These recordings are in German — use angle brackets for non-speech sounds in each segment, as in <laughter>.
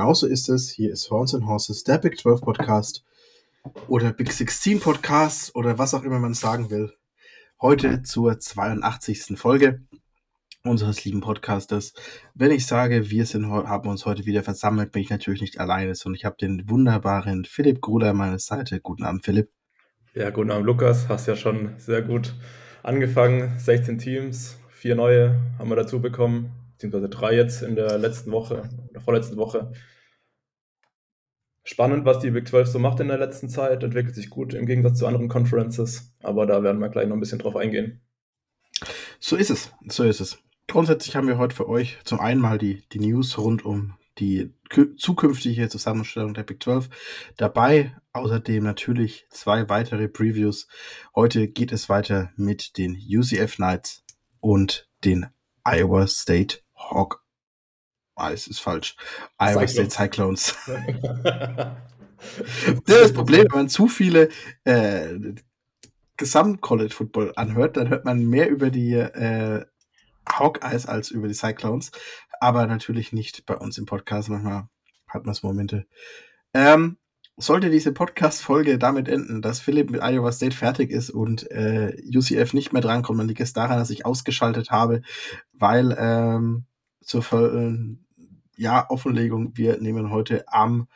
Genauso ist es. Hier ist Horns and Horses, der Big 12 Podcast oder Big 16 Podcast oder was auch immer man sagen will. Heute zur 82. Folge unseres lieben Podcasters. Wenn ich sage, wir sind, haben uns heute wieder versammelt, bin ich natürlich nicht alleine, sondern ich habe den wunderbaren Philipp Gruder an meiner Seite. Guten Abend, Philipp. Ja, guten Abend, Lukas. Hast ja schon sehr gut angefangen. 16 Teams, vier neue haben wir dazu bekommen, beziehungsweise drei jetzt in der letzten Woche, der vorletzten Woche. Spannend, was die Big 12 so macht in der letzten Zeit, entwickelt sich gut im Gegensatz zu anderen Conferences, aber da werden wir gleich noch ein bisschen drauf eingehen. So ist es, so ist es. Grundsätzlich haben wir heute für euch zum einen mal die, die News rund um die zukünftige Zusammenstellung der Big 12 dabei. Außerdem natürlich zwei weitere Previews. Heute geht es weiter mit den UCF Knights und den Iowa State Hawk. Ah, es ist falsch. Iowa State Cyclones. <laughs> <laughs> das Problem, wenn man zu viele äh, Gesamt-College-Football anhört, dann hört man mehr über die äh, Hawkeyes als über die Cyclones aber natürlich nicht bei uns im Podcast. Manchmal hat man es Momente. Ähm, sollte diese Podcast-Folge damit enden, dass Philipp mit Iowa State fertig ist und äh, UCF nicht mehr drankommt, dann liegt es daran, dass ich ausgeschaltet habe, weil ähm, zur vollen ja, Offenlegung, wir nehmen heute am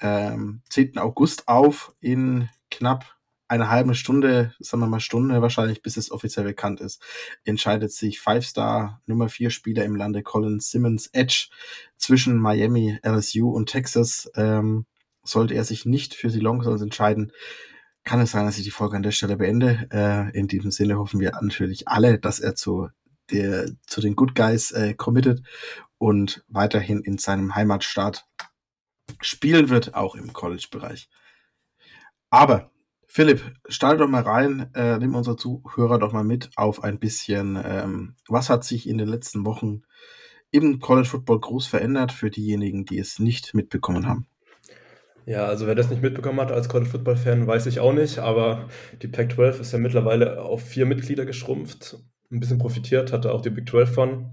ähm, 10. August auf in knapp eine halbe Stunde, sagen wir mal Stunde wahrscheinlich, bis es offiziell bekannt ist, entscheidet sich Five-Star Nummer 4 Spieler im Lande Colin Simmons Edge zwischen Miami, LSU und Texas. Ähm, sollte er sich nicht für die Longhorns entscheiden, kann es sein, dass ich die Folge an der Stelle beende. Äh, in diesem Sinne hoffen wir natürlich alle, dass er zu, der, zu den Good Guys äh, committed und weiterhin in seinem Heimatstaat spielen wird, auch im College-Bereich. Aber Philipp, starte doch mal rein, äh, nimm unsere Zuhörer doch mal mit auf ein bisschen, ähm, was hat sich in den letzten Wochen im College Football groß verändert für diejenigen, die es nicht mitbekommen haben? Ja, also wer das nicht mitbekommen hat als College Football Fan, weiß ich auch nicht, aber die Pac-12 ist ja mittlerweile auf vier Mitglieder geschrumpft. Ein bisschen profitiert hatte auch die Big 12 von.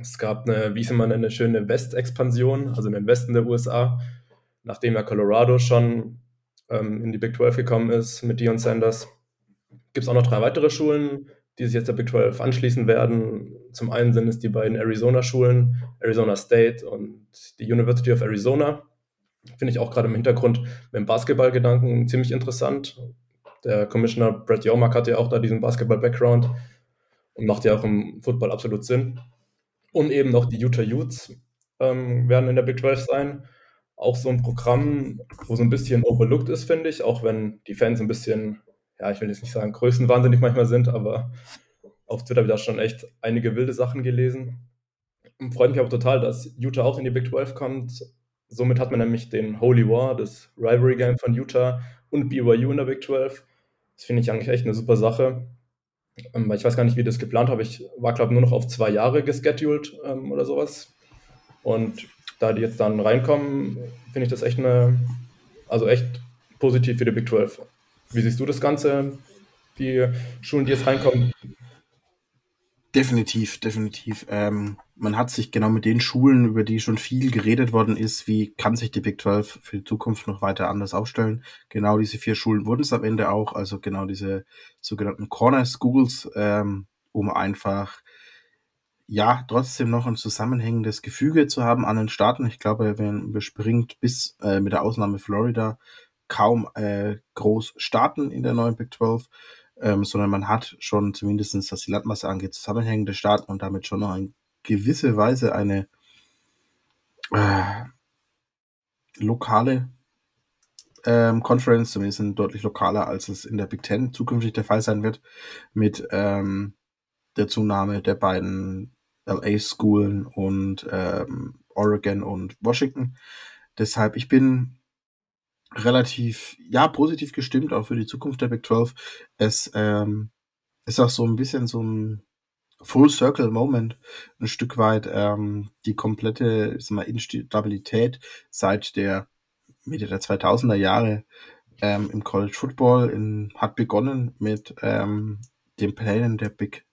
Es gab eine, wie ich es immer nenne, eine schöne West-Expansion, also in den Westen der USA, nachdem ja Colorado schon ähm, in die Big 12 gekommen ist mit Dion Sanders. Gibt es auch noch drei weitere Schulen, die sich jetzt der Big 12 anschließen werden. Zum einen sind es die beiden Arizona-Schulen, Arizona State und die University of Arizona. Finde ich auch gerade im Hintergrund mit dem Basketball-Gedanken ziemlich interessant. Der Commissioner Brett Yormark hat ja auch da diesen Basketball-Background und macht ja auch im Football absolut Sinn. Und eben noch die Utah Utes ähm, werden in der Big 12 sein auch so ein Programm, wo so ein bisschen overlooked ist, finde ich, auch wenn die Fans ein bisschen, ja, ich will jetzt nicht sagen, größenwahnsinnig manchmal sind, aber auf Twitter habe ich da schon echt einige wilde Sachen gelesen. Und freut mich aber total, dass Utah auch in die Big 12 kommt. Somit hat man nämlich den Holy War, das Rivalry Game von Utah und BYU in der Big 12. Das finde ich eigentlich echt eine super Sache. Ähm, ich weiß gar nicht, wie das geplant habe. Ich war, glaube ich, nur noch auf zwei Jahre gescheduled ähm, oder sowas. Und da die jetzt dann reinkommen, finde ich das echt eine, also echt positiv für die Big 12. Wie siehst du das Ganze, die Schulen, die jetzt reinkommen? Definitiv, definitiv. Ähm, man hat sich genau mit den Schulen, über die schon viel geredet worden ist, wie kann sich die Big 12 für die Zukunft noch weiter anders aufstellen. Genau diese vier Schulen wurden es am Ende auch, also genau diese sogenannten Corner Schools, ähm, um einfach ja, trotzdem noch ein zusammenhängendes Gefüge zu haben an den Staaten. Ich glaube, wenn überspringt bis äh, mit der Ausnahme Florida kaum äh, groß Staaten in der neuen Big 12, ähm, sondern man hat schon zumindestens, was die Landmasse angeht, zusammenhängende Staaten und damit schon noch in gewisse Weise eine äh, lokale ähm, Conference, zumindest deutlich lokaler, als es in der Big Ten zukünftig der Fall sein wird, mit ähm, der Zunahme der beiden LA Schoolen und ähm, Oregon und Washington. Deshalb, ich bin relativ, ja, positiv gestimmt auch für die Zukunft der Big 12. Es ähm, ist auch so ein bisschen so ein Full Circle Moment, ein Stück weit ähm, die komplette ich sag mal, Instabilität seit der Mitte der 2000er Jahre ähm, im College Football in, hat begonnen mit ähm, den Plänen der Big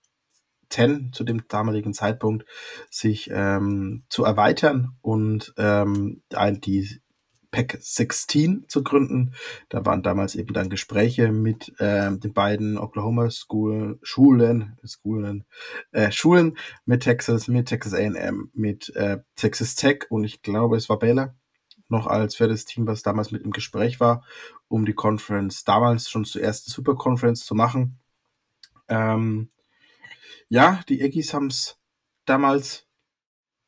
Ten zu dem damaligen Zeitpunkt sich ähm, zu erweitern und ähm, die Pack 16 zu gründen. Da waren damals eben dann Gespräche mit ähm, den beiden Oklahoma School, Schulen, Schulen, äh, Schulen mit Texas, mit Texas A&M, mit äh, Texas Tech und ich glaube, es war Baylor noch als viertes Team, was damals mit im Gespräch war, um die Conference damals schon zur ersten Super Conference zu machen. Ähm, ja, die Aggies haben es damals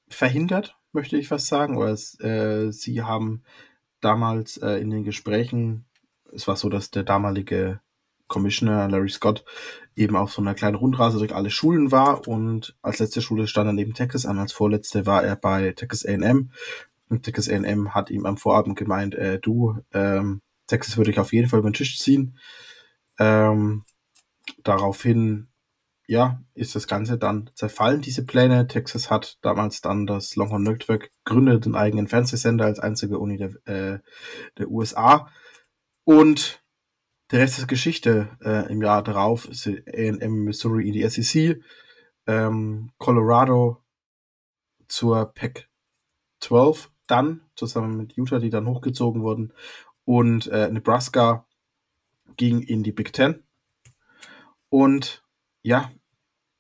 verhindert, möchte ich fast sagen, oder äh, sie haben damals äh, in den Gesprächen, es war so, dass der damalige Commissioner Larry Scott eben auf so einer kleinen Rundreise durch alle Schulen war und als letzte Schule stand er neben Texas an, als vorletzte war er bei Texas A&M und Texas A&M hat ihm am Vorabend gemeint, äh, du, ähm, Texas würde ich auf jeden Fall über den Tisch ziehen. Ähm, daraufhin ja, ist das Ganze dann zerfallen, diese Pläne. Texas hat damals dann das Longhorn Network gegründet, den eigenen Fernsehsender als einzige Uni der, äh, der USA. Und der Rest ist Geschichte. Äh, Im Jahr darauf A&M Missouri in die SEC, ähm, Colorado zur Pac 12 dann, zusammen mit Utah, die dann hochgezogen wurden, und äh, Nebraska ging in die Big Ten. Und ja,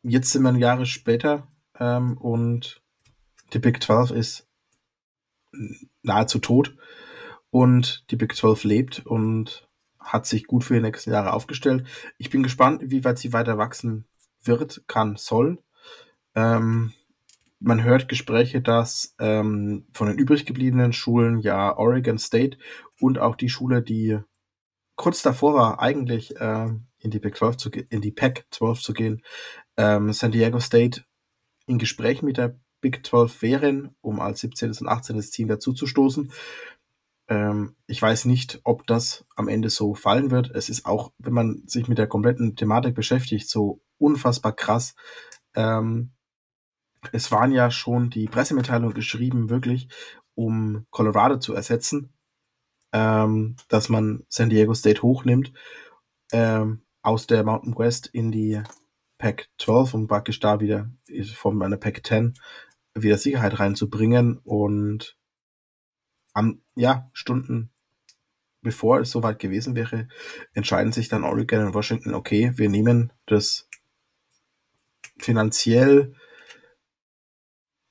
jetzt sind wir Jahre später ähm, und die Big 12 ist nahezu tot und die Big 12 lebt und hat sich gut für die nächsten Jahre aufgestellt. Ich bin gespannt, wie weit sie weiter wachsen wird, kann, soll. Ähm, man hört Gespräche, dass ähm, von den übrig gebliebenen Schulen ja Oregon State und auch die Schule, die kurz davor war, eigentlich äh, in die Big 12 zu in die Pac 12 zu gehen, ähm, San Diego State in Gespräch mit der Big 12 wären, um als 17. und 18. Team dazuzustoßen. Ähm, ich weiß nicht, ob das am Ende so fallen wird. Es ist auch, wenn man sich mit der kompletten Thematik beschäftigt, so unfassbar krass. Ähm, es waren ja schon die Pressemitteilungen geschrieben, wirklich, um Colorado zu ersetzen, ähm, dass man San Diego State hochnimmt. Ähm, aus der Mountain West in die Pack 12 um praktisch da wieder von einer Pack 10 wieder Sicherheit reinzubringen. Und am, ja, Stunden bevor es soweit gewesen wäre, entscheiden sich dann Oregon und Washington, okay, wir nehmen das finanziell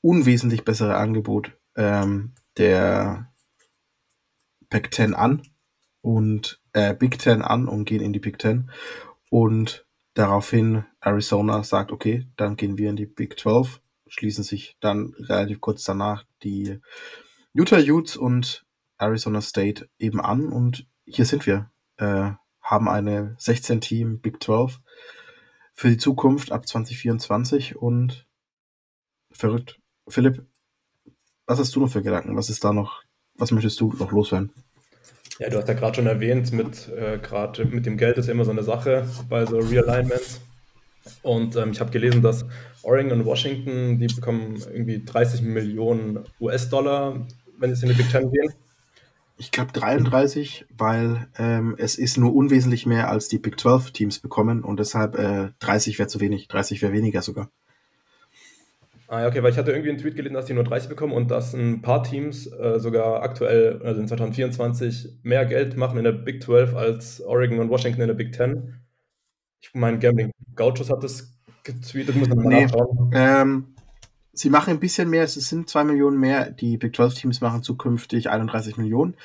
unwesentlich bessere Angebot ähm, der Pack 10 an und äh, Big Ten an und gehen in die Big Ten. Und daraufhin Arizona sagt, okay, dann gehen wir in die Big 12, schließen sich dann relativ kurz danach die Utah Utes und Arizona State eben an und hier sind wir. Äh, haben eine 16-Team Big 12 für die Zukunft ab 2024 und verrückt. Philipp, was hast du noch für Gedanken? Was ist da noch, was möchtest du noch loswerden? Ja, du hast ja gerade schon erwähnt, mit, äh, gerade mit dem Geld ist ja immer so eine Sache bei so Realignments. Und ähm, ich habe gelesen, dass Oregon und Washington, die bekommen irgendwie 30 Millionen US-Dollar, wenn sie in die Big Ten gehen. Ich glaube 33, weil ähm, es ist nur unwesentlich mehr als die Big 12 Teams bekommen und deshalb äh, 30 wäre zu wenig, 30 wäre weniger sogar. Ah, ja, okay, weil ich hatte irgendwie einen Tweet gelesen, dass die nur 30 bekommen und dass ein paar Teams äh, sogar aktuell, also in 2024, mehr Geld machen in der Big 12 als Oregon und Washington in der Big 10. Ich meine, Gambling Gauchos hat das getweetet, muss man mal nee, nachschauen. Ähm, sie machen ein bisschen mehr, es sind 2 Millionen mehr. Die Big 12 Teams machen zukünftig 31 Millionen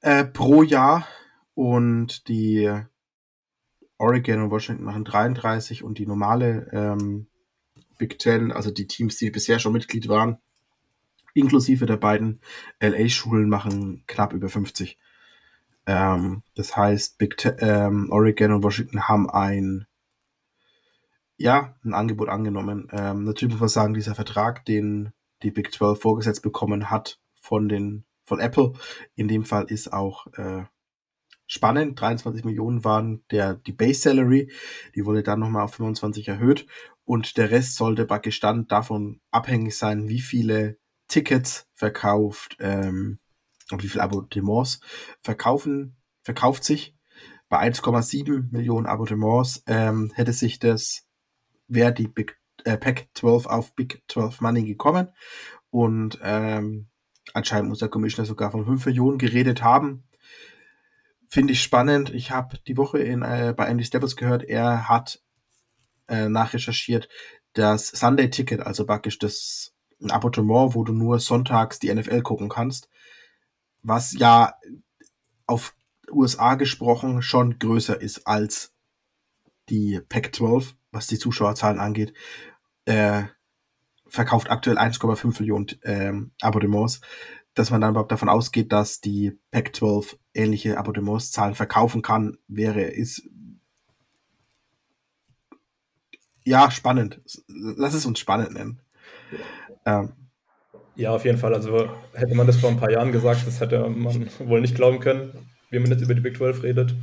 äh, pro Jahr und die Oregon und Washington machen 33 und die normale ähm, Big Ten, also die Teams, die bisher schon Mitglied waren, inklusive der beiden LA-Schulen, machen knapp über 50. Ähm, das heißt, Big Ten, ähm, Oregon und Washington haben ein, ja, ein Angebot angenommen. Ähm, natürlich muss man sagen, dieser Vertrag, den die Big 12 vorgesetzt bekommen hat von den von Apple, in dem Fall ist auch äh, spannend. 23 Millionen waren der, die Base Salary. Die wurde dann nochmal auf 25 erhöht. Und der Rest sollte praktisch dann davon abhängig sein, wie viele Tickets verkauft ähm, und wie viele Abonnements verkaufen, verkauft sich. Bei 1,7 Millionen Abonnements ähm, hätte sich das wäre die Big, äh, Pack 12 auf Big 12 Money gekommen. Und ähm, anscheinend muss der Commissioner sogar von 5 Millionen geredet haben. Finde ich spannend. Ich habe die Woche in, äh, bei Andy Stevens gehört, er hat äh, nachrecherchiert, das Sunday Ticket, also praktisch das ein Abonnement, wo du nur sonntags die NFL gucken kannst, was ja auf USA gesprochen schon größer ist als die Pac-12, was die Zuschauerzahlen angeht, äh, verkauft aktuell 1,5 Millionen ähm, Abonnements, dass man dann überhaupt davon ausgeht, dass die Pac-12 ähnliche Abonnementszahlen verkaufen kann, wäre, ist ja spannend. Lass es uns spannend nennen. Ähm, ja, auf jeden Fall. Also hätte man das vor ein paar Jahren gesagt, das hätte man wohl nicht glauben können, wie man jetzt über die Big 12 redet.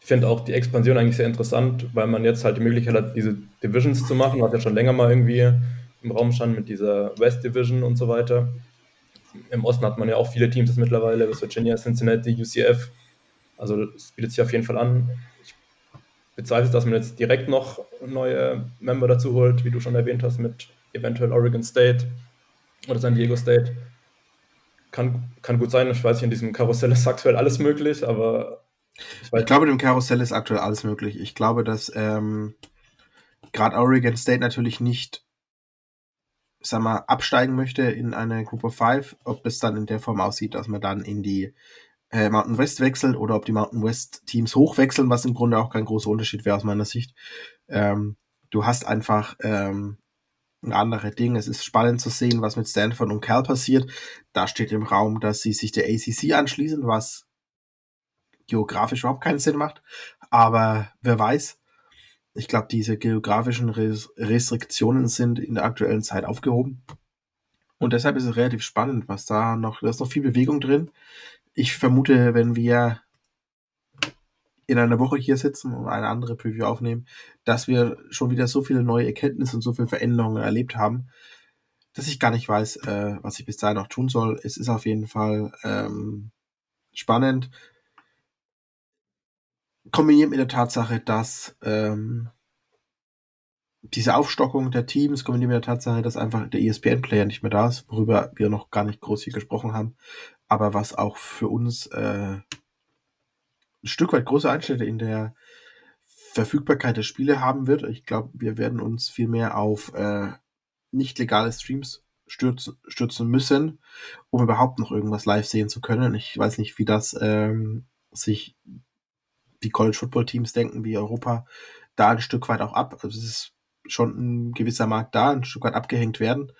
Ich finde auch die Expansion eigentlich sehr interessant, weil man jetzt halt die Möglichkeit hat, diese Divisions zu machen, was ja schon länger mal irgendwie im Raum stand mit dieser West Division und so weiter. Im Osten hat man ja auch viele Teams mittlerweile, West Virginia, Cincinnati, UCF. Also es bietet sich auf jeden Fall an. Ich bezweifle, dass man jetzt direkt noch neue Member dazu holt, wie du schon erwähnt hast, mit eventuell Oregon State oder San Diego State. Kann, kann gut sein, ich weiß nicht, in diesem Karussell ist aktuell alles möglich, aber ich, ich glaube, im Karussell ist aktuell alles möglich. Ich glaube, dass ähm, gerade Oregon State natürlich nicht, sag mal, absteigen möchte in eine Group of Five. Ob das dann in der Form aussieht, dass man dann in die äh, Mountain West wechselt oder ob die Mountain West Teams hochwechseln, was im Grunde auch kein großer Unterschied wäre aus meiner Sicht. Ähm, du hast einfach ähm, ein anderes Ding. Es ist spannend zu sehen, was mit Stanford und Cal passiert. Da steht im Raum, dass sie sich der ACC anschließen, was geografisch überhaupt keinen Sinn macht. Aber wer weiß. Ich glaube, diese geografischen Restriktionen sind in der aktuellen Zeit aufgehoben. Und deshalb ist es relativ spannend, was da noch, da ist noch viel Bewegung drin. Ich vermute, wenn wir in einer Woche hier sitzen und eine andere Preview aufnehmen, dass wir schon wieder so viele neue Erkenntnisse und so viele Veränderungen erlebt haben, dass ich gar nicht weiß, äh, was ich bis dahin noch tun soll. Es ist auf jeden Fall ähm, spannend. Kombiniert mit der Tatsache, dass ähm, diese Aufstockung der Teams kombiniert mit der Tatsache, dass einfach der ESPN-Player nicht mehr da ist, worüber wir noch gar nicht groß hier gesprochen haben, aber was auch für uns äh, ein Stück weit große Einschnitte in der Verfügbarkeit der Spiele haben wird. Ich glaube, wir werden uns viel mehr auf äh, nicht legale Streams stürzen, stürzen müssen, um überhaupt noch irgendwas live sehen zu können. Ich weiß nicht, wie das ähm, sich die College Football Teams denken, wie Europa da ein Stück weit auch ab. Also es ist schon ein gewisser Markt da, ein Stück weit abgehängt werden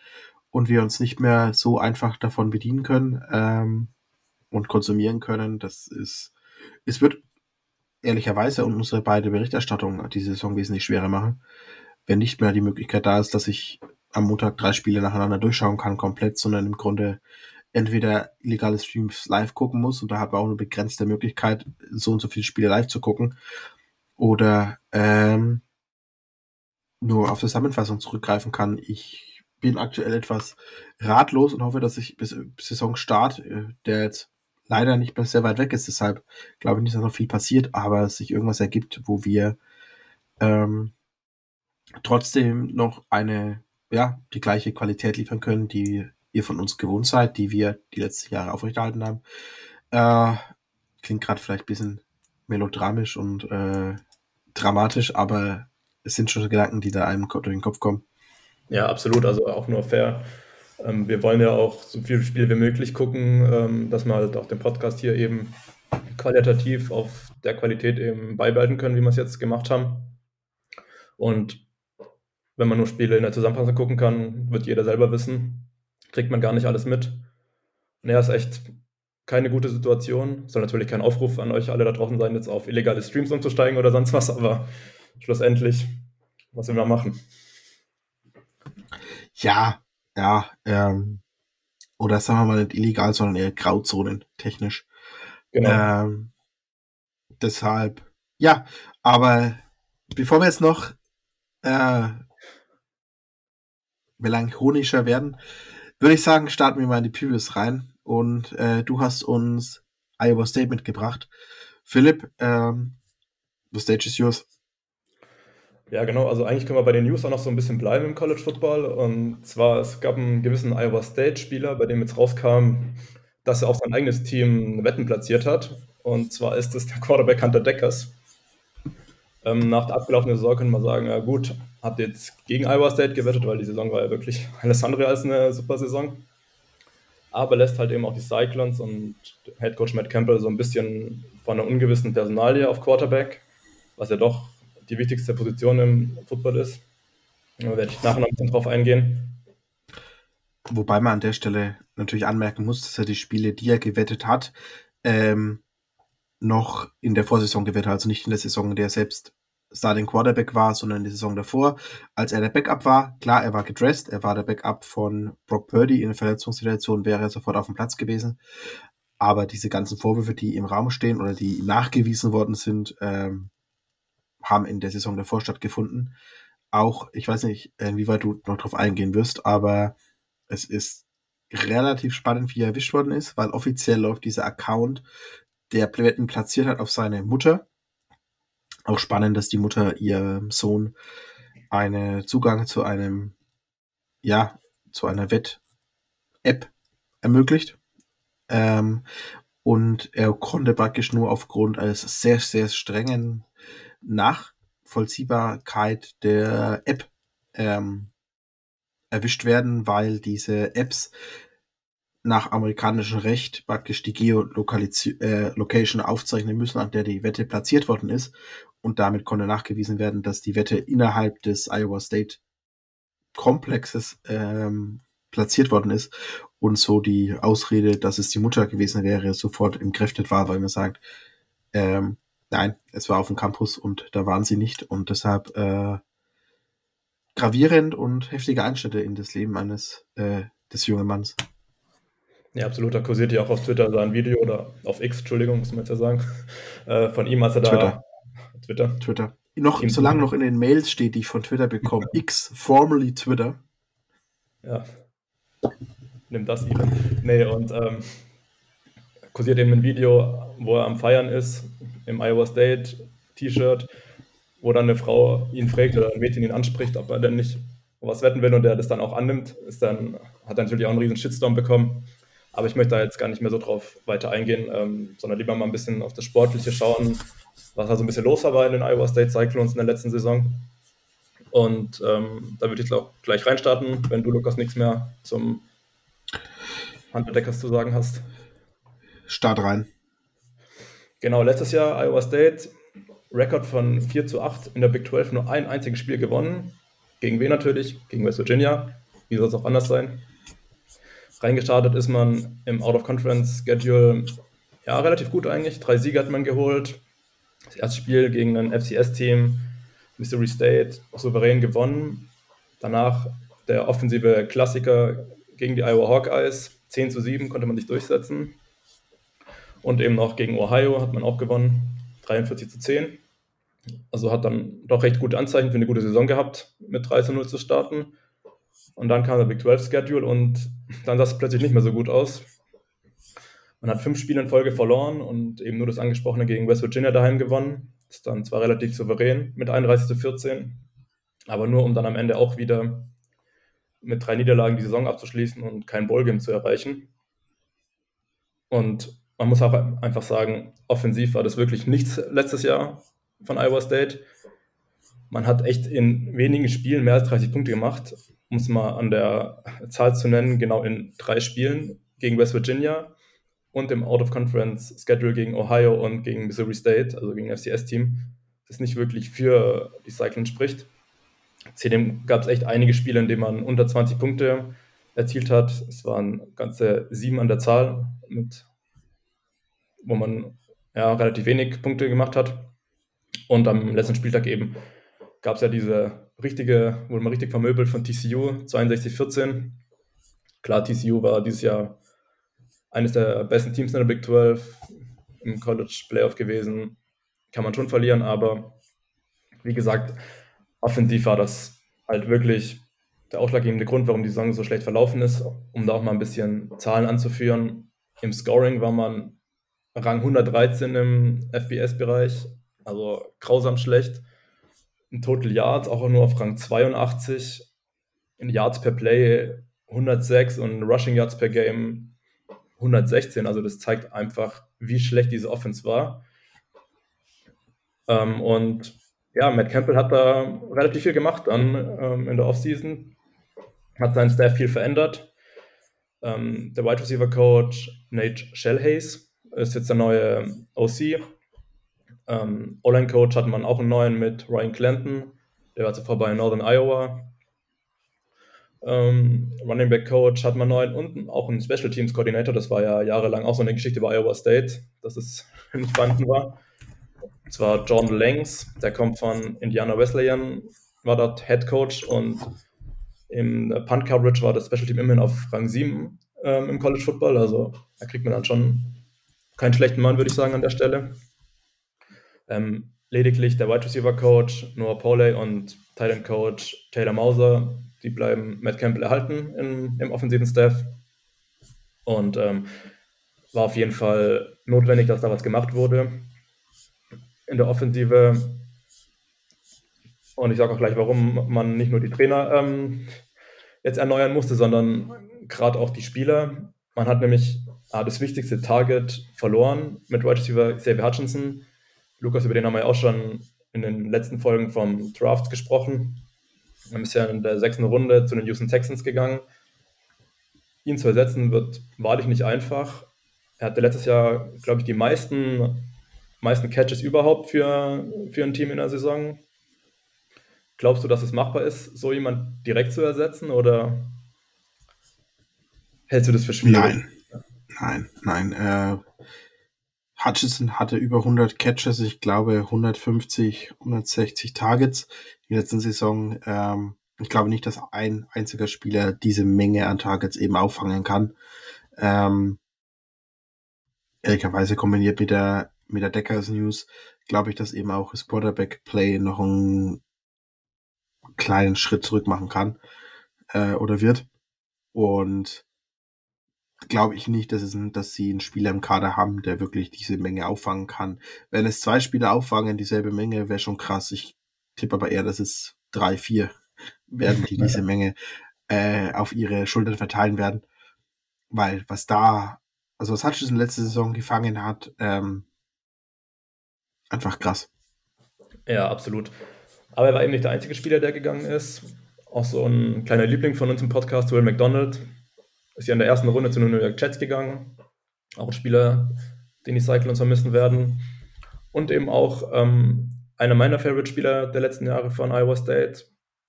und wir uns nicht mehr so einfach davon bedienen können ähm, und konsumieren können. Das ist es wird ehrlicherweise und unsere beide Berichterstattungen diese Saison wesentlich schwerer machen, wenn nicht mehr die Möglichkeit da ist, dass ich am Montag drei Spiele nacheinander durchschauen kann komplett, sondern im Grunde entweder illegale Streams live gucken muss und da hat man auch eine begrenzte Möglichkeit, so und so viele Spiele live zu gucken oder ähm, nur auf Zusammenfassung zurückgreifen kann. Ich bin aktuell etwas ratlos und hoffe, dass ich bis, Saisonstart, äh, der jetzt leider nicht mehr sehr weit weg ist. Deshalb glaube ich nicht, dass noch viel passiert, aber es sich irgendwas ergibt, wo wir ähm, trotzdem noch eine, ja, die gleiche Qualität liefern können, die ihr von uns gewohnt seid, die wir die letzten Jahre aufrechterhalten haben. Äh, klingt gerade vielleicht ein bisschen melodramisch und äh, dramatisch, aber es sind schon Gedanken, die da einem durch den Kopf kommen. Ja, absolut. Also auch nur fair. Ähm, wir wollen ja auch so viele Spiele wie möglich gucken, ähm, dass wir halt auch den Podcast hier eben qualitativ auf der Qualität eben beibehalten können, wie wir es jetzt gemacht haben. Und wenn man nur Spiele in der Zusammenfassung gucken kann, wird jeder selber wissen, kriegt man gar nicht alles mit. Naja, ist echt keine gute Situation. Soll natürlich kein Aufruf an euch alle da draußen sein, jetzt auf illegale Streams umzusteigen oder sonst was, aber schlussendlich, was will man machen? Ja, ja, ähm, oder sagen wir mal nicht illegal, sondern eher Grauzonen technisch. Genau. Ähm, deshalb, ja, aber bevor wir jetzt noch äh, melancholischer werden, würde ich sagen, starten wir mal in die Previews rein. Und äh, du hast uns Iowa State mitgebracht. Philipp, ähm, the stage is yours. Ja, genau. Also eigentlich können wir bei den News auch noch so ein bisschen bleiben im College Football. Und zwar, es gab einen gewissen Iowa State-Spieler, bei dem jetzt rauskam, dass er auf sein eigenes Team Wetten platziert hat. Und zwar ist es der Quarterback Hunter Deckers. Ähm, nach der abgelaufenen Saison können wir sagen, ja gut, hat jetzt gegen Iowa State gewettet, weil die Saison war ja wirklich <laughs> alles andere als eine super Saison. Aber lässt halt eben auch die Cyclones und Head Coach Matt Campbell so ein bisschen von einer ungewissen Personalie auf Quarterback, was ja doch die wichtigste Position im Football ist. Da werde ich nachher noch ein bisschen drauf eingehen. Wobei man an der Stelle natürlich anmerken muss, dass er die Spiele, die er gewettet hat, ähm, noch in der Vorsaison gewettet hat, also nicht in der Saison, in der er selbst Starting Quarterback war, sondern in der Saison davor, als er der Backup war. Klar, er war gedressed, er war der Backup von Brock Purdy. In der Verletzungssituation wäre er sofort auf dem Platz gewesen. Aber diese ganzen Vorwürfe, die im Raum stehen oder die nachgewiesen worden sind, ähm, haben in der Saison davor stattgefunden. Auch, ich weiß nicht, inwieweit du noch drauf eingehen wirst, aber es ist relativ spannend, wie er erwischt worden ist, weil offiziell läuft dieser Account, der Wetten platziert hat auf seine Mutter. Auch spannend, dass die Mutter ihrem Sohn einen Zugang zu einem, ja, zu einer Wett-App ermöglicht. Ähm, und er konnte praktisch nur aufgrund eines sehr, sehr strengen Nachvollziehbarkeit der App ähm, erwischt werden, weil diese Apps nach amerikanischem Recht praktisch die Geolocation äh, aufzeichnen müssen, an der die Wette platziert worden ist. Und damit konnte nachgewiesen werden, dass die Wette innerhalb des Iowa State Komplexes ähm, platziert worden ist und so die Ausrede, dass es die Mutter gewesen wäre, sofort entkräftet war, weil man sagt, ähm, nein, es war auf dem Campus und da waren sie nicht und deshalb äh, gravierend und heftige Einschnitte in das Leben eines äh, des jungen Manns. Ja, absolut. Da kursiert ja auch auf Twitter da ein Video oder auf X, Entschuldigung, muss man jetzt ja sagen, <laughs> äh, von ihm, als er Twitter. da. Twitter. Twitter. Noch, solange noch in den Mails steht, die ich von Twitter bekomme, <laughs> X, formerly Twitter. Ja. Nimm das eben. Nee, und ähm, kursiert eben ein Video, wo er am Feiern ist, im Iowa State T-Shirt, wo dann eine Frau ihn fragt oder ein Mädchen ihn anspricht, ob er denn nicht was wetten will und der das dann auch annimmt, ist dann, hat er natürlich auch einen riesen Shitstorm bekommen. Aber ich möchte da jetzt gar nicht mehr so drauf weiter eingehen, ähm, sondern lieber mal ein bisschen auf das Sportliche schauen, was da so ein bisschen los war in den Iowa State Cyclones in der letzten Saison. Und ähm, da würde ich auch gleich reinstarten, wenn du, Lukas, nichts mehr zum Hunter zu sagen hast. Start rein. Genau, letztes Jahr Iowa State, Rekord von 4 zu 8 in der Big 12, nur ein einziges Spiel gewonnen. Gegen wen natürlich? Gegen West Virginia. Wie soll es auch anders sein? Reingestartet ist man im Out-of-Conference-Schedule ja relativ gut eigentlich. Drei Siege hat man geholt. Das erste Spiel gegen ein FCS-Team, Missouri State, souverän gewonnen. Danach der offensive Klassiker gegen die Iowa Hawkeyes. 10 zu 7 konnte man sich durchsetzen. Und eben noch gegen Ohio hat man auch gewonnen. 43 zu 10. Also hat dann doch recht gute Anzeichen für eine gute Saison gehabt, mit 3 zu 0 zu starten. Und dann kam der Big 12 Schedule und dann sah es plötzlich nicht mehr so gut aus. Man hat fünf Spiele in Folge verloren und eben nur das angesprochene gegen West Virginia daheim gewonnen. Ist dann zwar relativ souverän mit 31 zu 14, aber nur um dann am Ende auch wieder mit drei Niederlagen die Saison abzuschließen und kein Ballgame zu erreichen. Und man muss auch einfach sagen, offensiv war das wirklich nichts letztes Jahr von Iowa State. Man hat echt in wenigen Spielen mehr als 30 Punkte gemacht, um es mal an der Zahl zu nennen, genau in drei Spielen gegen West Virginia und im Out-of-Conference-Schedule gegen Ohio und gegen Missouri State, also gegen FCS-Team, das nicht wirklich für die Cycling spricht. Zudem gab es echt einige Spiele, in denen man unter 20 Punkte erzielt hat. Es waren ganze sieben an der Zahl, mit, wo man ja, relativ wenig Punkte gemacht hat. Und am letzten Spieltag eben gab es ja diese richtige, wurde man richtig vermöbelt von TCU, 62-14. Klar, TCU war dieses Jahr eines der besten Teams in der Big 12 im College Playoff gewesen. Kann man schon verlieren, aber wie gesagt, offensiv war das halt wirklich der ausschlaggebende Grund, warum die Saison so schlecht verlaufen ist, um da auch mal ein bisschen Zahlen anzuführen. Im Scoring war man Rang 113 im FBS-Bereich, also grausam schlecht. in Total Yards auch nur auf Rang 82, in Yards per Play 106 und Rushing Yards per Game 116. Also das zeigt einfach, wie schlecht diese Offense war. Ähm, und ja, Matt Campbell hat da relativ viel gemacht dann ähm, in der Offseason, hat seinen Staff viel verändert. Ähm, der Wide Receiver Coach Nate Shellhays ist jetzt der neue OC. Ähm, O-Line-Coach hat man auch einen neuen mit Ryan Clanton, der war zuvor bei Northern Iowa. Ähm, Running Back Coach hat man neuen und auch einen Special Teams Coordinator. Das war ja jahrelang auch so eine Geschichte bei Iowa State, dass es <laughs> vorhanden war. Und zwar John Langs, der kommt von Indiana Wesleyan, war dort Head Coach und im Punt Coverage war das Special Team immerhin auf Rang 7 ähm, im College Football. Also da kriegt man dann schon keinen schlechten Mann, würde ich sagen, an der Stelle. Ähm, lediglich der Wide Receiver Coach Noah Pauley und Tight Coach Taylor Mauser, die bleiben Matt Campbell erhalten im, im offensiven Staff. Und ähm, war auf jeden Fall notwendig, dass da was gemacht wurde in der Offensive. Und ich sage auch gleich, warum man nicht nur die Trainer ähm, jetzt erneuern musste, sondern gerade auch die Spieler. Man hat nämlich ah, das wichtigste Target verloren mit Wide Receiver Xavier Hutchinson. Lukas, über den haben wir ja auch schon in den letzten Folgen vom Draft gesprochen. Er ist ja in der sechsten Runde zu den Houston Texans gegangen. Ihn zu ersetzen wird wahrlich nicht einfach. Er hatte letztes Jahr, glaube ich, die meisten, meisten Catches überhaupt für, für ein Team in der Saison. Glaubst du, dass es machbar ist, so jemand direkt zu ersetzen oder hältst du das für schwierig? Nein, nein, nein. Äh, Hutchinson hatte über 100 Catches, ich glaube 150, 160 Targets in der letzten Saison. Ähm, ich glaube nicht, dass ein einziger Spieler diese Menge an Targets eben auffangen kann. Ähm, ehrlicherweise kombiniert mit der mit der Deckers News glaube ich, dass eben auch das Quarterback Play noch einen kleinen Schritt zurück machen kann äh, oder wird. Und glaube ich nicht, dass, es, dass sie einen Spieler im Kader haben, der wirklich diese Menge auffangen kann. Wenn es zwei Spieler auffangen, dieselbe Menge, wäre schon krass. Ich tippe aber eher, dass es drei, vier werden, die <laughs> diese Menge äh, auf ihre Schultern verteilen werden. Weil was da, also was Hutchinson letzte Saison gefangen hat, ähm, einfach krass. Ja, absolut. Aber er war eben nicht der einzige Spieler, der gegangen ist. Auch so ein kleiner Liebling von uns im Podcast, Will McDonald, ist ja in der ersten Runde zu den New York Jets gegangen. Auch ein Spieler, den die Cyclones vermissen werden. Und eben auch ähm, einer meiner Favorite-Spieler der letzten Jahre von Iowa State.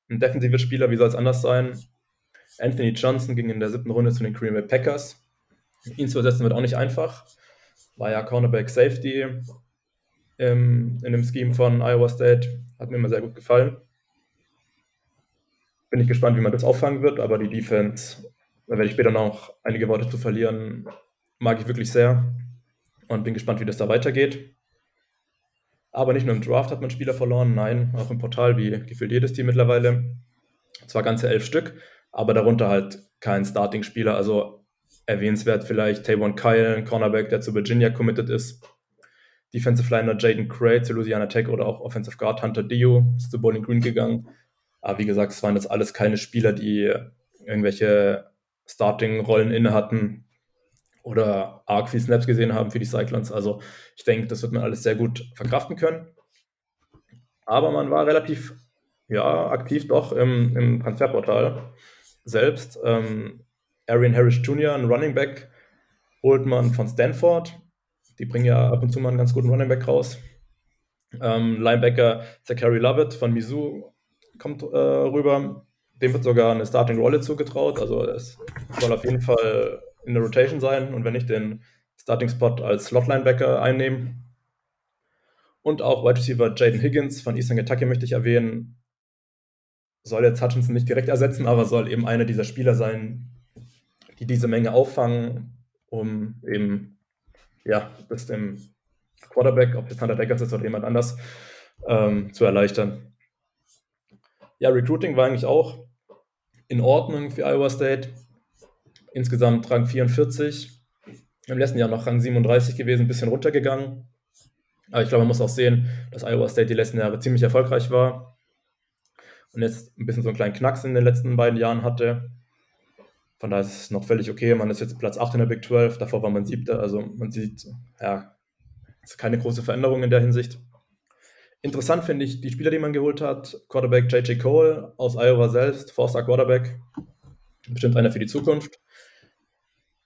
Ein defensiver Spieler, wie soll es anders sein? Anthony Johnson ging in der siebten Runde zu den Green Bay Packers. Ihn zu ersetzen wird auch nicht einfach. War ja Cornerback Safety im, in dem Scheme von Iowa State. Hat mir immer sehr gut gefallen. Bin ich gespannt, wie man das auffangen wird, aber die Defense da werde ich später noch einige Worte zu verlieren. Mag ich wirklich sehr und bin gespannt, wie das da weitergeht. Aber nicht nur im Draft hat man Spieler verloren, nein, auch im Portal, wie gefühlt jedes Team mittlerweile. Zwar ganze elf Stück, aber darunter halt kein Starting-Spieler. Also erwähnenswert vielleicht Tavon Kyle, ein Cornerback, der zu Virginia committed ist. Defensive Liner Jaden Cray zu Louisiana Tech oder auch Offensive Guard Hunter Dio ist zu Bowling Green gegangen. Aber wie gesagt, es waren jetzt alles keine Spieler, die irgendwelche Starting-Rollen inne hatten oder arg viel Snaps gesehen haben für die Cyclones. Also ich denke, das wird man alles sehr gut verkraften können. Aber man war relativ ja, aktiv doch im, im Transferportal selbst. Ähm, Arian Harris Jr., ein Running Back, holt man von Stanford. Die bringen ja ab und zu mal einen ganz guten Running Back raus. Ähm, Linebacker Zachary Lovett von Mizzou kommt äh, rüber dem wird sogar eine Starting-Rolle zugetraut. Also es soll auf jeden Fall in der Rotation sein und wenn nicht den Starting-Spot als Slot-Linebacker einnehmen. Und auch Wide Receiver Jaden Higgins von Eastern Kentucky möchte ich erwähnen. Soll jetzt Hutchinson nicht direkt ersetzen, aber soll eben einer dieser Spieler sein, die diese Menge auffangen, um eben ja, das dem Quarterback, ob es Hunter Deckers ist oder jemand anders, ähm, zu erleichtern. Ja, Recruiting war eigentlich auch in Ordnung für Iowa State. Insgesamt Rang 44. Im letzten Jahr noch Rang 37 gewesen, ein bisschen runtergegangen. Aber ich glaube, man muss auch sehen, dass Iowa State die letzten Jahre ziemlich erfolgreich war. und jetzt ein bisschen so einen kleinen Knacks in den letzten beiden Jahren hatte. Von daher ist es noch völlig okay. Man ist jetzt Platz 8 in der Big 12, davor war man siebter. Also man sieht, ja, es ist keine große Veränderung in der Hinsicht. Interessant finde ich die Spieler, die man geholt hat. Quarterback J.J. Cole aus Iowa selbst, Forster Quarterback. Bestimmt einer für die Zukunft.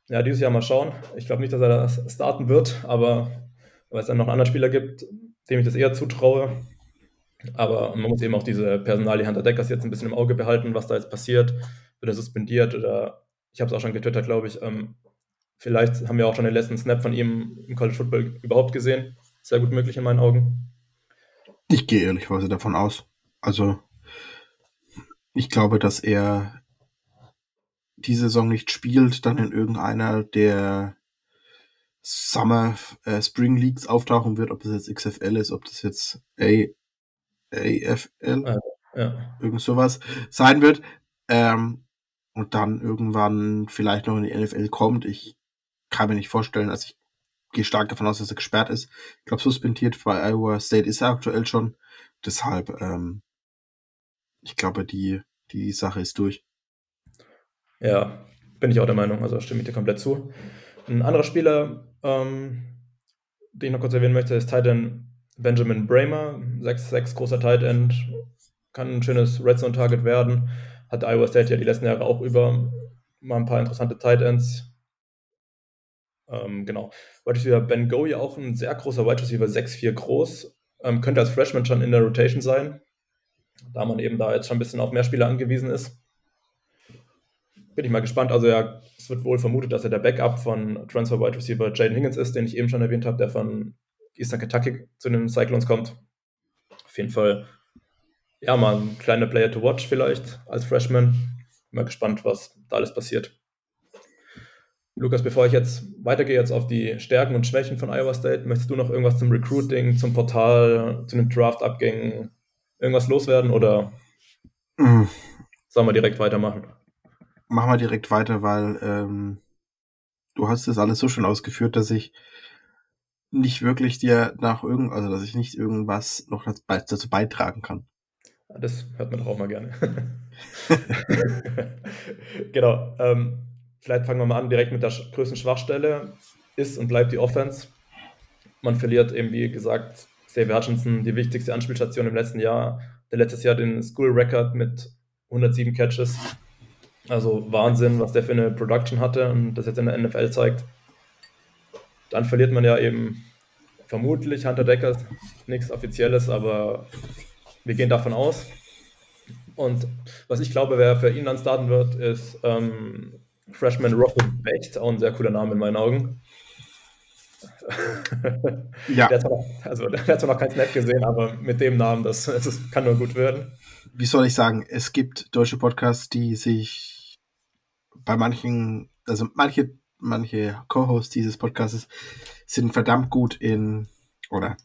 Ja, dieses Jahr mal schauen. Ich glaube nicht, dass er das starten wird, aber weil es dann noch einen anderen Spieler gibt, dem ich das eher zutraue. Aber man muss eben auch diese Personalie Hunter Deckers jetzt ein bisschen im Auge behalten, was da jetzt passiert. Wird er suspendiert oder ich habe es auch schon getwittert, glaube ich. Ähm, vielleicht haben wir auch schon den letzten Snap von ihm im College Football überhaupt gesehen. Sehr gut möglich in meinen Augen. Ich gehe ehrlicherweise davon aus. Also, ich glaube, dass er die Saison nicht spielt, dann in irgendeiner der Summer äh, Spring Leagues auftauchen wird, ob das jetzt XFL ist, ob das jetzt A, AFL, ja, ja. irgend sowas sein wird. Ähm, und dann irgendwann vielleicht noch in die NFL kommt. Ich kann mir nicht vorstellen, also ich gehe stark davon aus, dass er gesperrt ist. Ich glaube, suspendiert bei Iowa State ist er aktuell schon. Deshalb, ähm, ich glaube, die, die Sache ist durch. Ja, bin ich auch der Meinung, also stimme ich dir komplett zu. Ein anderer Spieler, ähm, den ich noch kurz erwähnen möchte, ist Titan Benjamin Bramer, 6'6 großer Tight End, kann ein schönes Red Zone Target werden. Hat Iowa State ja die letzten Jahre auch über mal ein paar interessante Tight Ends. Ähm, genau. Wide Receiver Ben Goey auch ein sehr großer Wide Receiver, 6'4 groß. Ähm, könnte als Freshman schon in der Rotation sein, da man eben da jetzt schon ein bisschen auf mehr Spieler angewiesen ist bin ich mal gespannt. Also ja, es wird wohl vermutet, dass er der Backup von Transfer Wide Receiver Jaden Higgins ist, den ich eben schon erwähnt habe, der von Eastern Kentucky zu den Cyclones kommt. Auf jeden Fall, ja, mal ein kleiner Player to watch vielleicht als Freshman. Bin mal gespannt, was da alles passiert. Lukas, bevor ich jetzt weitergehe jetzt auf die Stärken und Schwächen von Iowa State, möchtest du noch irgendwas zum Recruiting, zum Portal, zu den Draft-Abgängen, irgendwas loswerden oder mhm. sollen wir direkt weitermachen? machen wir direkt weiter, weil ähm, du hast das alles so schon ausgeführt, dass ich nicht wirklich dir nach irgend, also dass ich nicht irgendwas noch dazu beitragen kann. Das hört man doch auch mal gerne. <laughs> genau. Ähm, vielleicht fangen wir mal an direkt mit der größten Schwachstelle. Ist und bleibt die Offense. Man verliert eben, wie gesagt, Xavier Hutchinson, die wichtigste Anspielstation im letzten Jahr. Der letztes Jahr den School Record mit 107 Catches. Also Wahnsinn, was der für eine Production hatte und das jetzt in der NFL zeigt. Dann verliert man ja eben vermutlich Hunter Decker, nichts Offizielles, aber wir gehen davon aus. Und was ich glaube, wer für ihn dann starten wird, ist ähm, Freshman Robin Becht, auch ein sehr cooler Name in meinen Augen. <laughs> ja. Der hat, noch, also, der hat zwar noch kein Snap gesehen, aber mit dem Namen, das, das kann nur gut werden. Wie soll ich sagen, es gibt deutsche Podcasts, die sich bei manchen, also manche, manche Co-Hosts dieses Podcasts sind verdammt gut in, oder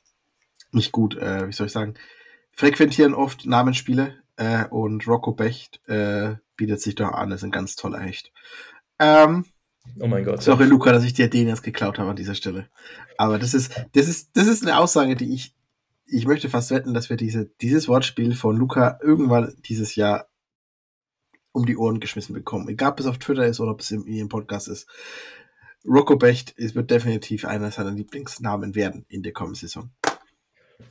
nicht gut, äh, wie soll ich sagen, frequentieren oft Namensspiele äh, und Rocco Becht äh, bietet sich doch an, ist ein ganz toller Hecht. Ähm, oh mein Gott. Sorry, Luca, dass ich dir den jetzt geklaut habe an dieser Stelle. Aber das ist, das ist, das ist eine Aussage, die ich, ich möchte fast wetten, dass wir diese, dieses Wortspiel von Luca irgendwann dieses Jahr um die Ohren geschmissen bekommen. Egal, ob es auf Twitter ist oder ob es im, im Podcast ist. Rocco Becht ist, wird definitiv einer seiner Lieblingsnamen werden in der kommenden Saison.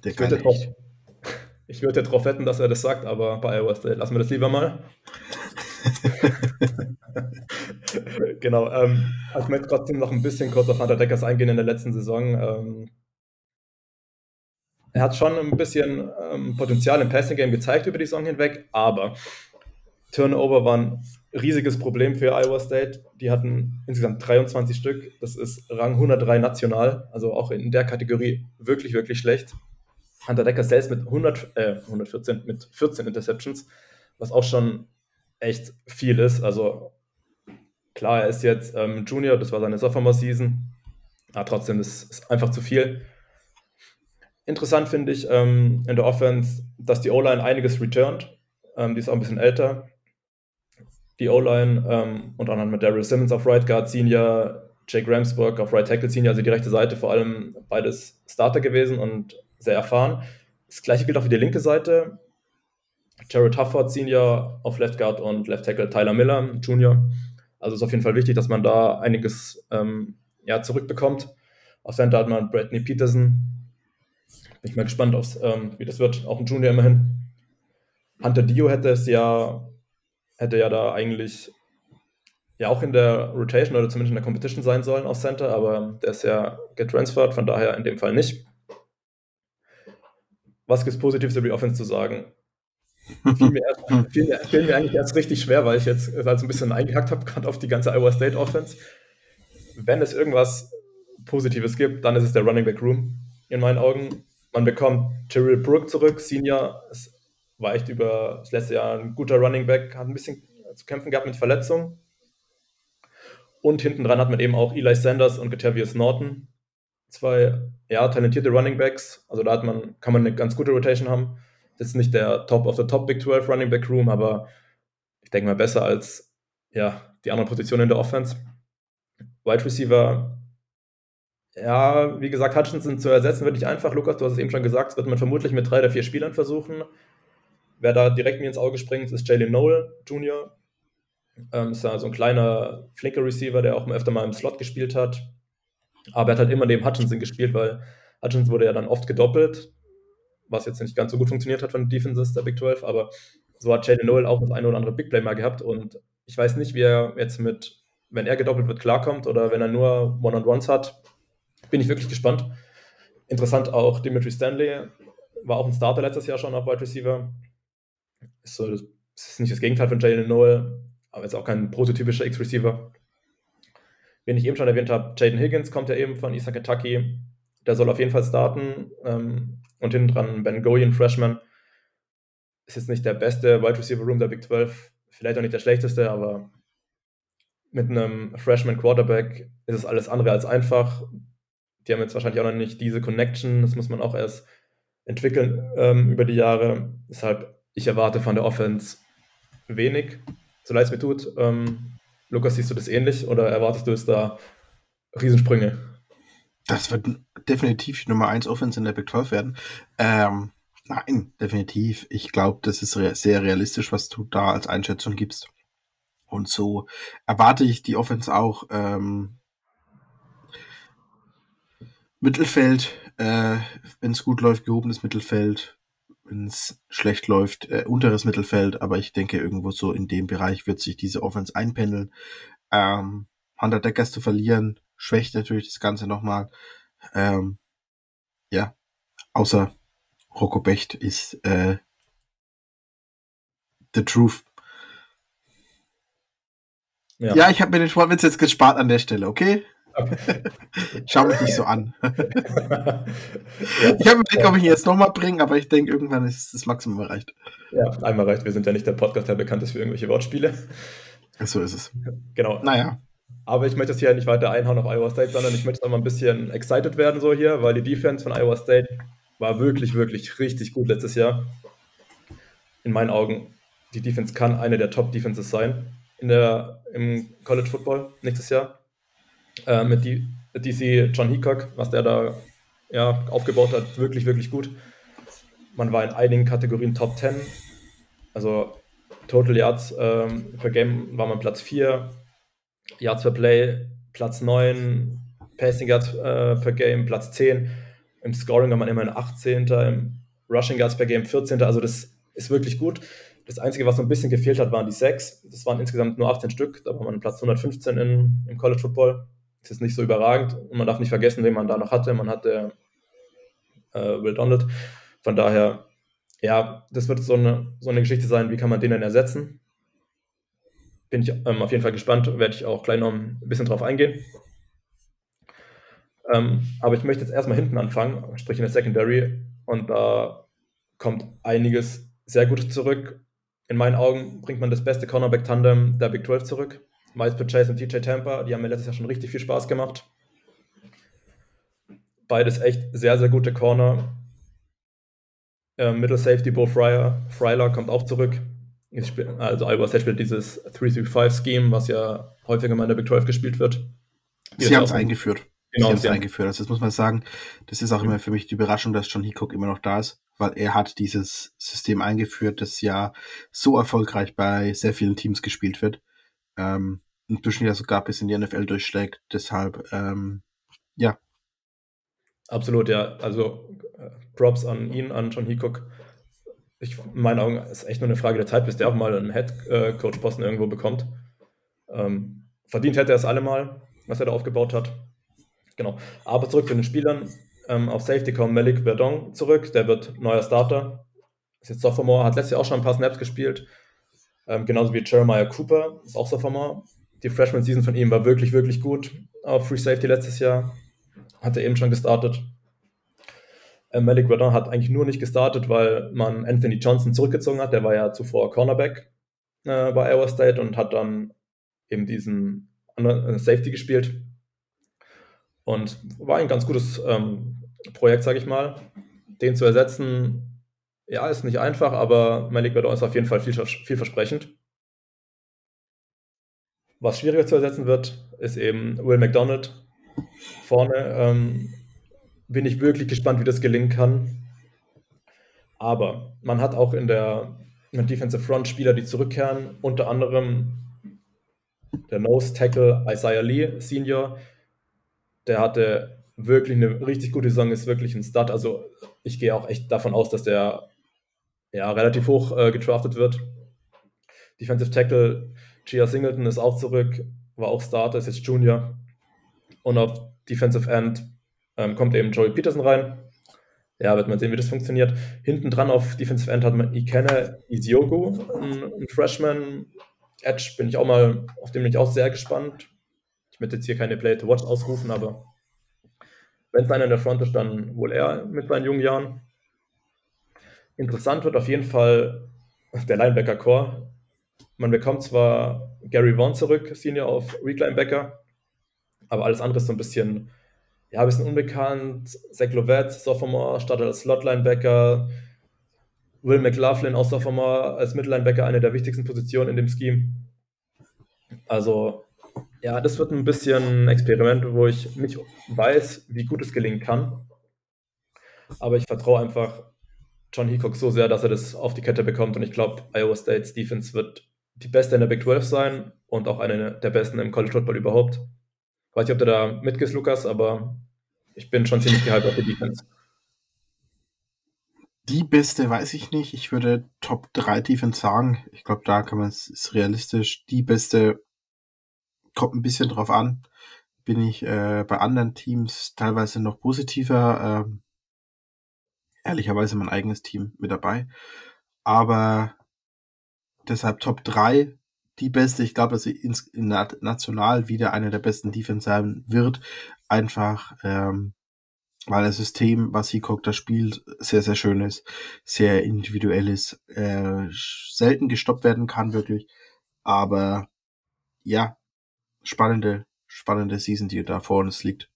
Der ich, würde drauf, <laughs> ich würde darauf wetten, dass er das sagt, aber bei State lassen wir das lieber mal. <laughs> genau. Ähm, also ich möchte trotzdem noch ein bisschen kurz auf Hunter Deckers eingehen in der letzten Saison. Ähm, er hat schon ein bisschen ähm, Potenzial im Passing Game gezeigt über die Saison hinweg, aber Turnover war ein riesiges Problem für Iowa State. Die hatten insgesamt 23 Stück. Das ist Rang 103 national, also auch in der Kategorie wirklich, wirklich schlecht. Hunter Decker selbst mit 100, äh, 114, mit 14 Interceptions, was auch schon echt viel ist. Also klar, er ist jetzt ähm, Junior, das war seine Sophomore-Season, aber trotzdem ist es einfach zu viel. Interessant finde ich ähm, in der Offense, dass die O-Line einiges returnt. Ähm, die ist auch ein bisschen älter die O-Line, ähm, unter anderem mit Daryl Simmons auf Right Guard Senior, Jake Ramsburg auf Right Tackle Senior, also die rechte Seite vor allem beides Starter gewesen und sehr erfahren. Das gleiche gilt auch für die linke Seite. Jared Hufford Senior auf Left Guard und Left Tackle Tyler Miller Junior. Also ist auf jeden Fall wichtig, dass man da einiges ähm, ja, zurückbekommt. Auf Center hat man Bradley Peterson. Bin ich mal gespannt, aufs, ähm, wie das wird. Auch ein Junior immerhin. Hunter Dio hätte es ja, hätte ja da eigentlich ja auch in der Rotation oder zumindest in der Competition sein sollen auf Center, aber der ist ja getransfert, von daher in dem Fall nicht. Was gibt es Positives über die Offense zu sagen? Fiel mir, erst, fiel, mir, fiel mir, eigentlich erst richtig schwer, weil ich jetzt also ein bisschen eingehackt habe, <laughs> gerade auf die ganze Iowa State Offense. Wenn es irgendwas Positives gibt, dann ist es der Running Back Room in meinen Augen. Man bekommt Terrell Brook zurück, Senior, es war echt über das letzte Jahr ein guter Running Back, hat ein bisschen zu kämpfen gehabt mit Verletzungen. Und hinten dran hat man eben auch Eli Sanders und Gatavius Norton. Zwei ja, talentierte Running Backs. Also da hat man, kann man eine ganz gute Rotation haben. Das ist nicht der Top of the Top Big 12 Running Back Room, aber ich denke mal besser als ja, die anderen Positionen in der Offense. Wide Receiver, ja, wie gesagt, Hutchinson zu ersetzen wird nicht einfach. Lukas, du hast es eben schon gesagt, das wird man vermutlich mit drei oder vier Spielern versuchen. Wer da direkt mir ins Auge springt, ist Jalen Noel Jr. Ähm, ist ja so ein kleiner, flinker Receiver, der auch öfter mal im Slot gespielt hat. Aber er hat halt immer neben Hutchinson gespielt, weil Hutchinson wurde ja dann oft gedoppelt, was jetzt nicht ganz so gut funktioniert hat von Defenses der Big 12. Aber so hat Jalen Noel auch das eine oder andere Big Play mal gehabt. Und ich weiß nicht, wie er jetzt mit, wenn er gedoppelt wird, klarkommt oder wenn er nur One-on-Ones hat. Bin ich wirklich gespannt. Interessant auch Dimitri Stanley, war auch ein Starter letztes Jahr schon auf Wide Receiver. Ist so, das ist nicht das Gegenteil von Jalen Noel, aber ist auch kein prototypischer X-Receiver. Wen ich eben schon erwähnt habe, Jaden Higgins kommt ja eben von Eastern Kentucky. Der soll auf jeden Fall starten. Ähm, und hinten dran Ben Goyen, Freshman. Ist jetzt nicht der beste Wide Receiver Room der Big 12, vielleicht auch nicht der schlechteste, aber mit einem Freshman Quarterback ist es alles andere als einfach. Die haben jetzt wahrscheinlich auch noch nicht diese Connection, das muss man auch erst entwickeln ähm, über die Jahre. Deshalb, ich erwarte von der Offense wenig so leid es mir tut. Ähm, Lukas, siehst du das ähnlich oder erwartest du es da Riesensprünge? Das wird definitiv Nummer 1 Offense in der Big 12 werden. Ähm, nein, definitiv. Ich glaube, das ist re sehr realistisch, was du da als Einschätzung gibst. Und so erwarte ich die Offense auch. Ähm, Mittelfeld, äh, wenn es gut läuft, gehobenes Mittelfeld, wenn es schlecht läuft, äh, unteres Mittelfeld, aber ich denke, irgendwo so in dem Bereich wird sich diese Offense einpendeln. Ähm, Hunter Deckers zu verlieren, schwächt natürlich das Ganze nochmal. Ähm, ja, außer Rocco Becht ist äh, the truth. Ja, ja ich habe mir den Sportwitz jetzt gespart an der Stelle, okay? <laughs> Schau mich nicht so an. ja. <laughs> Ich habe überlegt, ob ich ihn jetzt nochmal bringe, aber ich denke, irgendwann ist das Maximum erreicht. Ja, einmal reicht. Wir sind ja nicht der Podcast, der bekannt ist für irgendwelche Wortspiele. So ist es. Genau. Naja. Aber ich möchte es hier nicht weiter einhauen auf Iowa State, sondern ich möchte auch mal ein bisschen excited werden so hier, weil die Defense von Iowa State war wirklich, wirklich richtig gut letztes Jahr. In meinen Augen, die Defense kann eine der Top-Defenses sein in der, im College Football nächstes Jahr äh, mit, mit DC John Hickok, was der da ja, aufgebaut hat, wirklich, wirklich gut. Man war in einigen Kategorien Top 10. Also Total Yards ähm, per Game war man Platz 4, Yards per Play Platz 9, Passing Yards äh, per Game Platz 10. Im Scoring war man immerhin 18. Im Rushing Yards per Game 14. Also das ist wirklich gut. Das Einzige, was so ein bisschen gefehlt hat, waren die 6. Das waren insgesamt nur 18 Stück. Da war man Platz 115 in, im College Football. Das ist nicht so überragend und man darf nicht vergessen, wen man da noch hatte. Man hatte äh, Will Donald. Von daher, ja, das wird so eine, so eine Geschichte sein, wie kann man den denn ersetzen? Bin ich ähm, auf jeden Fall gespannt, werde ich auch gleich noch ein bisschen drauf eingehen. Ähm, aber ich möchte jetzt erstmal hinten anfangen, sprich in der Secondary. Und da kommt einiges sehr Gutes zurück. In meinen Augen bringt man das beste Cornerback-Tandem der Big 12 zurück. Miles Chase und TJ Tampa, die haben mir letztes Jahr schon richtig viel Spaß gemacht. Beides echt sehr, sehr gute Corner. Äh, Middle Safety, Bo Fryer, Fryler kommt auch zurück. Also Iowa State spielt dieses 3-3-5-Scheme, was ja häufiger mal in der Big 12 gespielt wird. Sie haben es eingeführt. Genau, sie haben es eingeführt. Also das muss man sagen, das ist auch immer für mich die Überraschung, dass John Hickok immer noch da ist. weil er hat dieses System eingeführt, das ja so erfolgreich bei sehr vielen Teams gespielt wird. Ähm, inzwischen ja sogar bis in die NFL durchschlägt. Deshalb, ähm, ja. Absolut, ja. Also äh, Props an ihn, an John Heacock. Ich, in meinen Augen ist echt nur eine Frage der Zeit, bis der auch mal einen Head-Coach-Posten irgendwo bekommt. Ähm, verdient hätte er es allemal, was er da aufgebaut hat. Genau. Aber zurück zu den Spielern. Ähm, auf Safety kommt Malik Verdon zurück. Der wird neuer Starter. Ist jetzt Sophomore, hat letztes Jahr auch schon ein paar Snaps gespielt. Ähm, genauso wie Jeremiah Cooper, ist auch Sophomore. Die Freshman-Season von ihm war wirklich, wirklich gut. Auf Free Safety letztes Jahr. Hat er eben schon gestartet. Ähm, Malik Verdon hat eigentlich nur nicht gestartet, weil man Anthony Johnson zurückgezogen hat. Der war ja zuvor Cornerback äh, bei Iowa State und hat dann eben diesen anderen äh, Safety gespielt. Und war ein ganz gutes ähm, Projekt, sage ich mal. Den zu ersetzen, ja, ist nicht einfach, aber Malik Verdon ist auf jeden Fall viel, vielversprechend. Was schwieriger zu ersetzen wird, ist eben Will McDonald vorne. Ähm, bin ich wirklich gespannt, wie das gelingen kann. Aber man hat auch in der, in Defensive Front Spieler, die zurückkehren, unter anderem der Nose Tackle Isaiah Lee Senior. Der hatte wirklich eine richtig gute Saison, ist wirklich ein Start. Also ich gehe auch echt davon aus, dass der ja, relativ hoch äh, getraftet wird. Defensive Tackle Gia Singleton ist auch zurück, war auch Starter, ist jetzt Junior. Und auf Defensive End ähm, kommt eben Joey Peterson rein. Ja, wird man sehen, wie das funktioniert. Hinten dran auf Defensive End hat man Ikene Isiogo, ein, ein Freshman. Edge bin ich auch mal, auf den bin ich auch sehr gespannt. Ich möchte jetzt hier keine Play to Watch ausrufen, aber wenn es einer in der Front ist, dann wohl er mit seinen jungen Jahren. Interessant wird auf jeden Fall der Linebacker-Core. Man bekommt zwar Gary Vaughn zurück, Senior auf Weak Linebacker, aber alles andere ist so ein bisschen, ja, ein bisschen unbekannt. Zach Lovett, Sophomore, startet als Slot-Linebacker. Will McLaughlin, auch Sophomore, als Mittellinebacker, eine der wichtigsten Positionen in dem Scheme. Also, ja, das wird ein bisschen ein Experiment, wo ich nicht weiß, wie gut es gelingen kann. Aber ich vertraue einfach John Heacock so sehr, dass er das auf die Kette bekommt. Und ich glaube, Iowa State's Defense wird die beste in der Big 12 sein und auch eine der besten im College Football überhaupt. Weiß nicht, ob du da mitgehst, Lukas, aber ich bin schon ziemlich gehypt auf die Defense. Die beste weiß ich nicht. Ich würde Top 3 Defense sagen. Ich glaube, da kann man es ist realistisch. Die beste kommt ein bisschen drauf an. Bin ich äh, bei anderen Teams teilweise noch positiver. Ähm, ehrlicherweise mein eigenes Team mit dabei. Aber deshalb Top 3 die beste. Ich glaube, dass sie ins, national wieder eine der besten Defense sein wird. Einfach, ähm, weil das System, was Hickok da spielt, sehr, sehr schön ist, sehr individuell ist, äh, selten gestoppt werden kann, wirklich. Aber ja, spannende, spannende Season, die da vor uns liegt.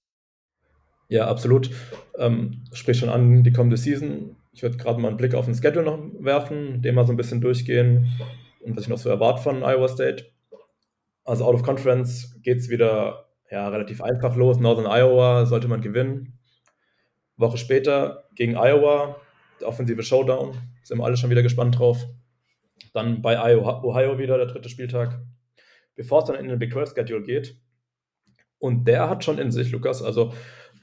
Ja, absolut. Ähm, sprich schon an die kommende Season. Ich würde gerade mal einen Blick auf den Schedule noch werfen, den mal so ein bisschen durchgehen und was ich noch so erwarte von Iowa State. Also out of Conference geht es wieder ja, relativ einfach los. Northern Iowa sollte man gewinnen. Woche später gegen Iowa, der offensive Showdown. Sind wir alle schon wieder gespannt drauf. Dann bei Ohio wieder, der dritte Spieltag. Bevor es dann in den Big 12 Schedule geht. Und der hat schon in sich, Lukas. Also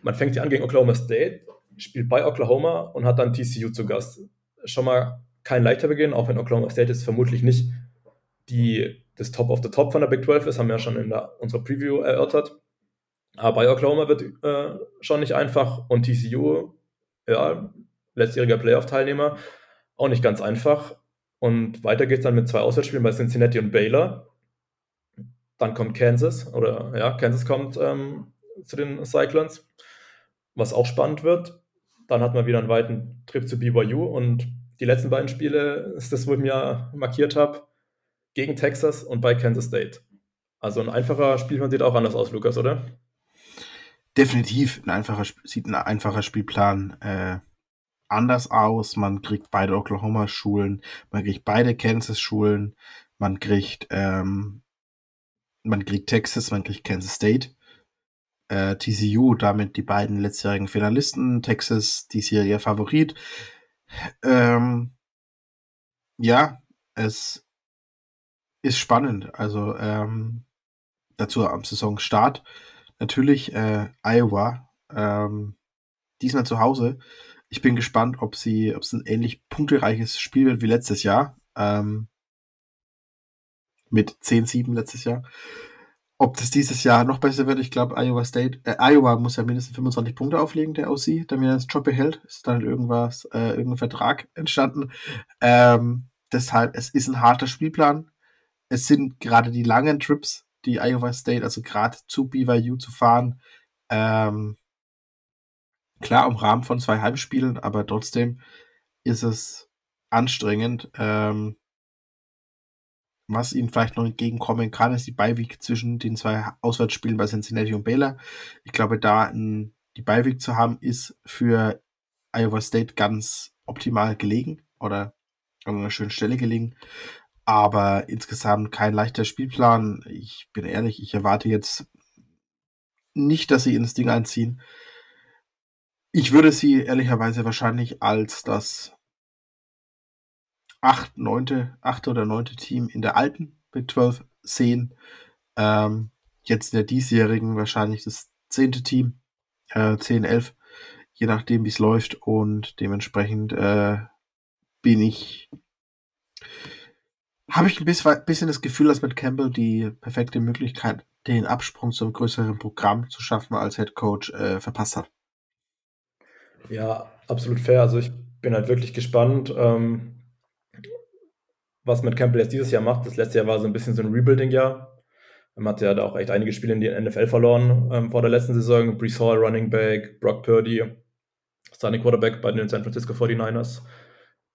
man fängt ja an gegen Oklahoma State, spielt bei Oklahoma und hat dann TCU zu Gast. Schon mal kein leichter Beginn, auch wenn Oklahoma State jetzt vermutlich nicht die, das Top of the Top von der Big 12 ist, haben wir ja schon in der, unserer Preview erörtert. Aber bei Oklahoma wird äh, schon nicht einfach und TCU, ja, letztjähriger Playoff-Teilnehmer, auch nicht ganz einfach. Und weiter geht es dann mit zwei Auswärtsspielen bei Cincinnati und Baylor. Dann kommt Kansas, oder ja, Kansas kommt ähm, zu den Cyclones, was auch spannend wird. Dann hat man wieder einen weiten Trip zu BYU und die letzten beiden Spiele ist das, wo ich mir markiert habe, gegen Texas und bei Kansas State. Also ein einfacher Spielplan sieht auch anders aus, Lukas, oder? Definitiv ein einfacher, sieht ein einfacher Spielplan äh, anders aus. Man kriegt beide Oklahoma-Schulen, man kriegt beide Kansas-Schulen, man kriegt ähm, man kriegt Texas, man kriegt Kansas State. Äh, TCU, damit die beiden letztjährigen Finalisten, Texas diesjähriger Favorit. Ähm, ja, es ist spannend. Also ähm, dazu am Saisonstart natürlich äh, Iowa. Ähm, diesmal zu Hause. Ich bin gespannt, ob sie, ob es ein ähnlich punktereiches Spiel wird wie letztes Jahr. Ähm, mit 10-7 letztes Jahr. Ob das dieses Jahr noch besser wird, ich glaube, Iowa State, äh, Iowa muss ja mindestens 25 Punkte auflegen, der OC, damit er das Job behält. Ist dann irgendwas, äh, irgendein Vertrag entstanden. Ähm, deshalb, es ist ein harter Spielplan. Es sind gerade die langen Trips, die Iowa State, also gerade zu BYU zu fahren, ähm, klar im Rahmen von zwei Heimspielen, aber trotzdem ist es anstrengend. Ähm, was ihnen vielleicht noch entgegenkommen kann, ist die Beiweg zwischen den zwei Auswärtsspielen bei Cincinnati und Baylor. Ich glaube, da ein, die Beiweg zu haben, ist für Iowa State ganz optimal gelegen oder an einer schönen Stelle gelegen. Aber insgesamt kein leichter Spielplan. Ich bin ehrlich, ich erwarte jetzt nicht, dass sie ins Ding einziehen. Ich würde sie ehrlicherweise wahrscheinlich als das acht, neunte, achte oder neunte Team in der alten Big 12 sehen. Ähm, jetzt in der diesjährigen wahrscheinlich das zehnte Team, äh, 10, 11, je nachdem wie es läuft. Und dementsprechend äh, bin ich, habe ich ein bisschen, das Gefühl, dass mit Campbell die perfekte Möglichkeit, den Absprung zum größeren Programm zu schaffen als Head Coach äh, verpasst hat. Ja, absolut fair. Also ich bin halt wirklich gespannt. Ähm was Matt Campbell jetzt dieses Jahr macht. Das letzte Jahr war so ein bisschen so ein Rebuilding-Jahr. Man hat ja da auch echt einige Spiele in die NFL verloren ähm, vor der letzten Saison. Brees Hall, Running Back, Brock Purdy, Starting Quarterback bei den San Francisco 49ers.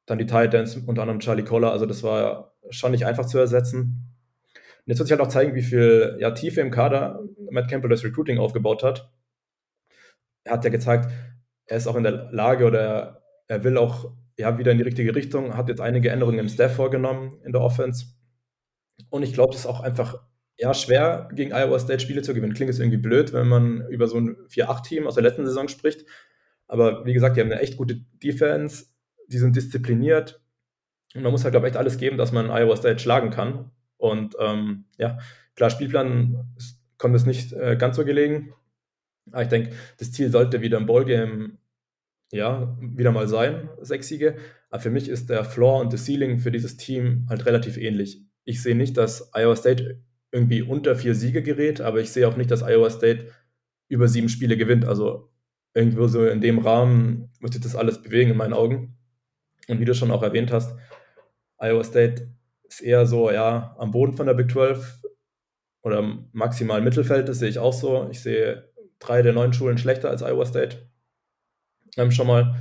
Dann die Titans, unter anderem Charlie Collar. Also das war schon nicht einfach zu ersetzen. Und jetzt wird sich halt auch zeigen, wie viel ja, Tiefe im Kader Matt Campbell das Recruiting aufgebaut hat. Er hat ja gezeigt, er ist auch in der Lage oder er will auch ja, wieder in die richtige Richtung, hat jetzt einige Änderungen im Staff vorgenommen in der Offense. Und ich glaube, es ist auch einfach ja, schwer, gegen Iowa State Spiele zu gewinnen. Klingt jetzt irgendwie blöd, wenn man über so ein 4-8-Team aus der letzten Saison spricht. Aber wie gesagt, die haben eine echt gute Defense, die sind diszipliniert. Und man muss halt, glaube ich, echt alles geben, dass man Iowa State schlagen kann. Und ähm, ja, klar, Spielplan kommt es nicht äh, ganz so gelegen. Aber ich denke, das Ziel sollte wieder im Ballgame ja, wieder mal sein, sechs Siege. Aber für mich ist der Floor und das Ceiling für dieses Team halt relativ ähnlich. Ich sehe nicht, dass Iowa State irgendwie unter vier Siege gerät, aber ich sehe auch nicht, dass Iowa State über sieben Spiele gewinnt. Also irgendwo so in dem Rahmen muss sich das alles bewegen in meinen Augen. Und wie du schon auch erwähnt hast, Iowa State ist eher so, ja, am Boden von der Big 12 oder maximal Mittelfeld, das sehe ich auch so. Ich sehe drei der neun Schulen schlechter als Iowa State ähm, schon mal.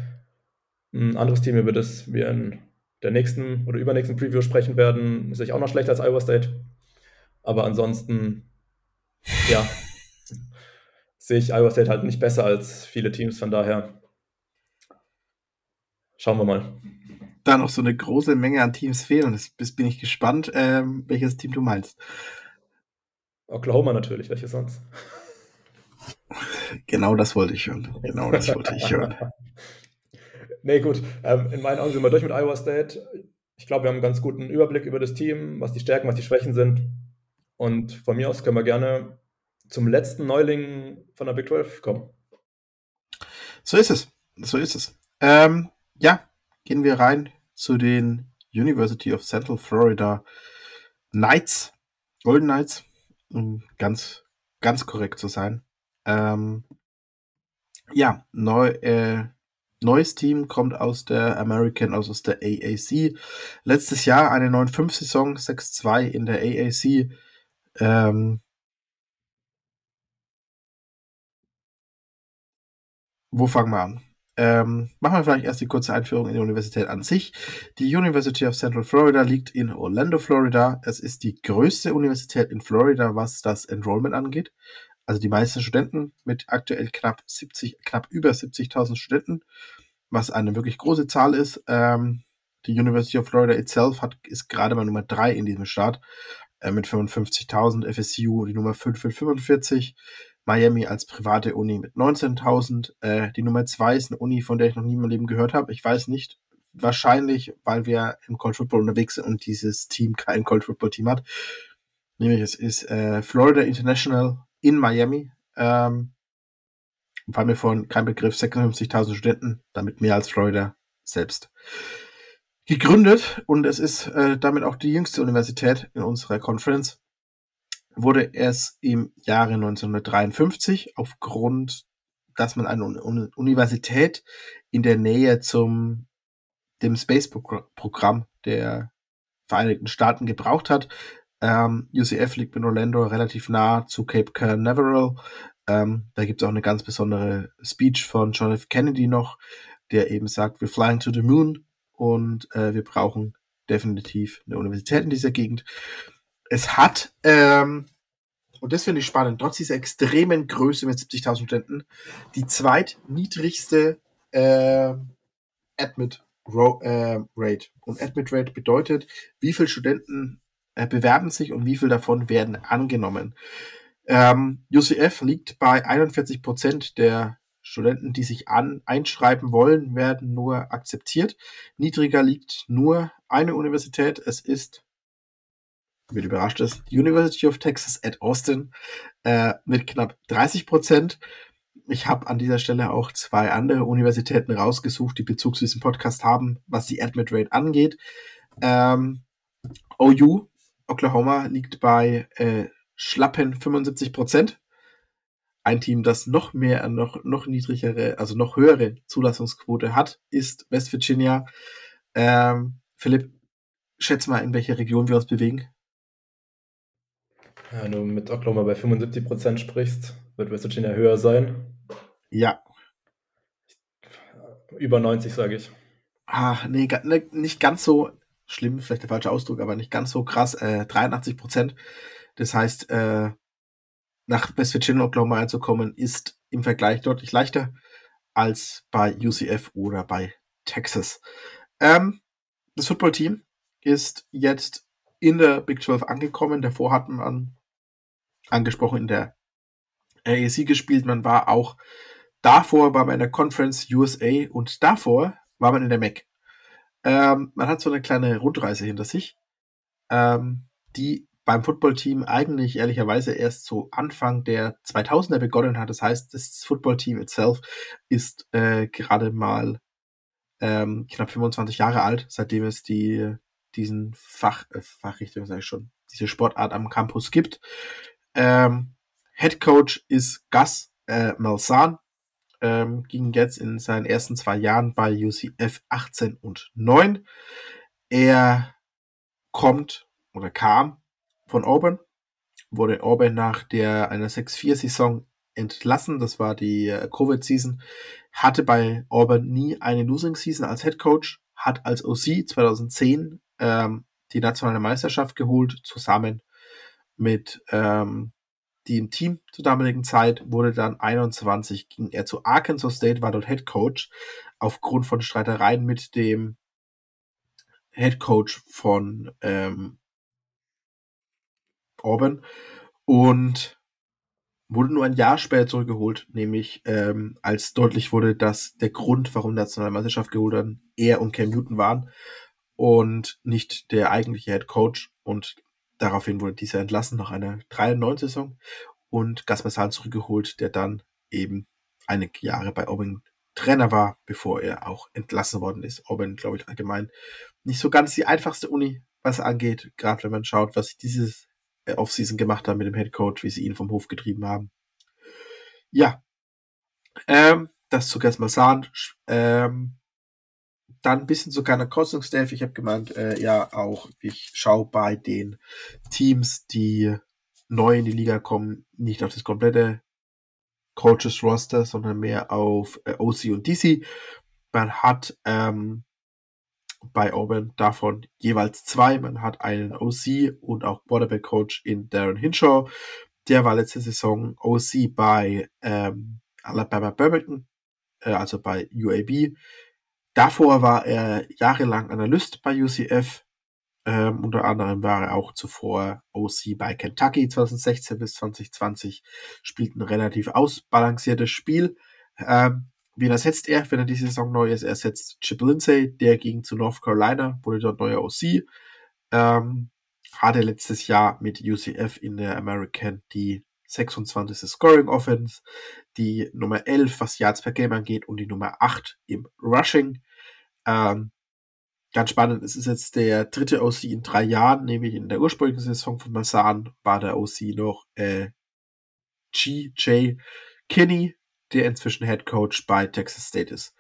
Ein anderes Team, über das wir in der nächsten oder übernächsten Preview sprechen werden, ist ich auch noch schlechter als Iowa State. Aber ansonsten, ja, <laughs> sehe ich Iowa State halt nicht besser als viele Teams. Von daher schauen wir mal. Da noch so eine große Menge an Teams fehlen. Das bin ich gespannt, ähm, welches Team du meinst. Oklahoma natürlich, welches sonst? <laughs> Genau das wollte ich hören. Genau das wollte ich hören. <laughs> nee, gut. Ähm, in meinen Augen sind wir durch mit Iowa State. Ich glaube, wir haben einen ganz guten Überblick über das Team, was die Stärken, was die Schwächen sind. Und von mir aus können wir gerne zum letzten Neuling von der Big 12 kommen. So ist es. So ist es. Ähm, ja, gehen wir rein zu den University of Central Florida Knights, Golden Knights, um ganz, ganz korrekt zu sein. Ähm, ja, neu, äh, neues Team kommt aus der American, also aus der AAC. Letztes Jahr eine 9-5-Saison, 6-2 in der AAC. Ähm, wo fangen wir an? Ähm, machen wir vielleicht erst die kurze Einführung in die Universität an sich. Die University of Central Florida liegt in Orlando, Florida. Es ist die größte Universität in Florida, was das Enrollment angeht also die meisten Studenten mit aktuell knapp 70, knapp über 70.000 Studenten, was eine wirklich große Zahl ist. Ähm, die University of Florida itself hat, ist gerade mal Nummer 3 in diesem Staat äh, mit 55.000, FSU die Nummer 5 mit 45, Miami als private Uni mit 19.000. Äh, die Nummer 2 ist eine Uni, von der ich noch nie meinem Leben gehört habe. Ich weiß nicht, wahrscheinlich, weil wir im College Football unterwegs sind und dieses Team kein College Football Team hat. Nämlich es ist äh, Florida International in Miami. Ähm, war mir von kein Begriff 56.000 Studenten, damit mehr als Florida selbst gegründet und es ist äh, damit auch die jüngste Universität in unserer Conference. Wurde es im Jahre 1953 aufgrund, dass man eine Universität in der Nähe zum dem Space-Programm der Vereinigten Staaten gebraucht hat. Ähm, UCF liegt in Orlando relativ nah zu Cape Canaveral. Ähm, da gibt es auch eine ganz besondere Speech von John F. Kennedy noch, der eben sagt, we're flying to the moon und äh, wir brauchen definitiv eine Universität in dieser Gegend. Es hat, ähm, und das finde ich spannend, trotz dieser extremen Größe mit 70.000 Studenten, die zweitniedrigste äh, Admit äh, Rate. Und Admit Rate bedeutet, wie viele Studenten äh, bewerben sich und wie viel davon werden angenommen. Ähm, UCF liegt bei 41 Prozent der Studenten, die sich an, einschreiben wollen, werden nur akzeptiert. Niedriger liegt nur eine Universität. Es ist, wird überrascht ist, die University of Texas at Austin äh, mit knapp 30 Prozent. Ich habe an dieser Stelle auch zwei andere Universitäten rausgesucht, die Bezug zu diesem Podcast haben, was die Admit Rate angeht. Ähm, OU, Oklahoma, liegt bei äh, schlappen 75 Prozent ein Team, das noch mehr, noch, noch niedrigere, also noch höhere Zulassungsquote hat, ist West Virginia. Ähm, Philipp, schätz mal, in welcher Region wir uns bewegen. Ja, wenn du mit Oklahoma bei 75% sprichst, wird West Virginia höher sein. Ja. Über 90, sage ich. Ah, nee, ne, nicht ganz so schlimm, vielleicht der falsche Ausdruck, aber nicht ganz so krass. Äh, 83% Das heißt, äh, nach West Virginia, Oklahoma reinzukommen, ist im Vergleich deutlich leichter als bei UCF oder bei Texas. Ähm, das Footballteam ist jetzt in der Big 12 angekommen. Davor hat man angesprochen in der AAC gespielt. Man war auch davor war man in der Conference USA und davor war man in der MAC. Ähm, man hat so eine kleine Rundreise hinter sich, ähm, die beim Footballteam eigentlich ehrlicherweise erst so Anfang der 2000er begonnen hat. Das heißt, das Footballteam itself ist äh, gerade mal ähm, knapp 25 Jahre alt, seitdem es die diesen Fach äh, Fachrichtung sage ich schon, diese Sportart am Campus gibt. Ähm, Head Coach ist Gus äh, Malzahn, ähm, ging jetzt in seinen ersten zwei Jahren bei UCF 18 und 9. Er kommt oder kam von Auburn. Wurde Auburn nach der einer 6-4-Saison entlassen. Das war die äh, Covid-Season. Hatte bei Auburn nie eine Losing-Season als Head Coach. Hat als OC 2010 ähm, die nationale Meisterschaft geholt, zusammen mit ähm, dem Team zur damaligen Zeit. Wurde dann 21, ging er zu Arkansas State, war dort Head Coach. Aufgrund von Streitereien mit dem Head Coach von ähm, Auburn und wurde nur ein Jahr später zurückgeholt, nämlich ähm, als deutlich wurde, dass der Grund, warum Nationalmeisterschaft geholt hat, er und Cam Newton waren und nicht der eigentliche Head Coach und daraufhin wurde dieser entlassen nach einer 3-9-Saison und Gas Massal zurückgeholt, der dann eben einige Jahre bei Auburn Trainer war, bevor er auch entlassen worden ist. Auburn, glaube ich, allgemein nicht so ganz die einfachste Uni, was angeht, gerade wenn man schaut, was sich dieses äh, Offseason gemacht haben mit dem Head Coach, wie sie ihn vom Hof getrieben haben. Ja, ähm, das zu Gas Masan. Ähm, dann ein bisschen zu keiner Coaching-Staff. Ich habe gemeint, äh, ja, auch ich schaue bei den Teams, die neu in die Liga kommen, nicht auf das komplette Coaches-Roster, sondern mehr auf äh, OC und DC. Man hat ähm, bei Auburn davon jeweils zwei. Man hat einen OC und auch Quarterback Coach in Darren Hinshaw. Der war letzte Saison OC bei ähm, Alabama Birmingham, äh, also bei UAB. Davor war er jahrelang Analyst bei UCF. Ähm, unter anderem war er auch zuvor OC bei Kentucky 2016 bis 2020. Spielt ein relativ ausbalanciertes Spiel. Ähm, Wen ersetzt er, wenn er diese Saison neu ist? Er ersetzt Chip Lindsay, der ging zu North Carolina, wurde dort neuer OC. Ähm, hatte letztes Jahr mit UCF in der American die 26. Scoring Offense, die Nummer 11, was Yards per Game angeht, und die Nummer 8 im Rushing. Ähm, ganz spannend, es ist jetzt der dritte OC in drei Jahren, nämlich in der ursprünglichen Saison von Masan war der OC noch äh, G.J. Kinney, der inzwischen Head Coach bei Texas State ist.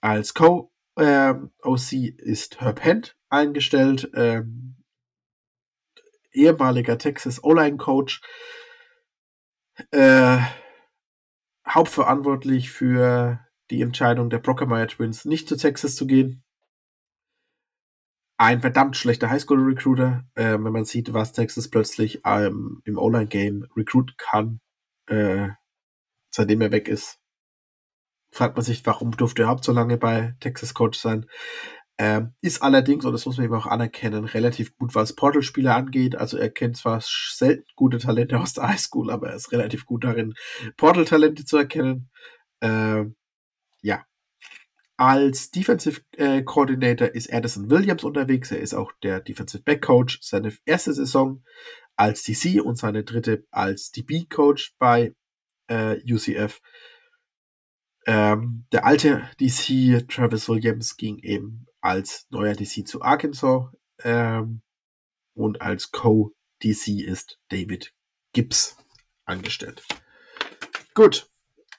Als Co-OC ähm, ist Herb Hent eingestellt, ähm, ehemaliger Texas O-Line Coach, äh, hauptverantwortlich für die Entscheidung der Brockermeyer Twins nicht zu Texas zu gehen. Ein verdammt schlechter Highschool-Recruiter, äh, wenn man sieht, was Texas plötzlich ähm, im O-Line-Game recruiten kann, äh, seitdem er weg ist. Fragt man sich, warum durfte er überhaupt so lange bei Texas Coach sein? Ähm, ist allerdings, und das muss man eben auch anerkennen, relativ gut, was Portal-Spieler angeht. Also er kennt zwar selten gute Talente aus der <laughs> Highschool, aber er ist relativ gut darin, Portal-Talente zu erkennen. Ähm, ja. Als Defensive äh, Coordinator ist Addison Williams unterwegs. Er ist auch der Defensive Back Coach. Seine erste Saison als DC und seine dritte als DB Coach bei äh, UCF. Ähm, der alte DC Travis Williams ging eben als neuer DC zu Arkansas ähm, und als Co-DC ist David Gibbs angestellt. Gut,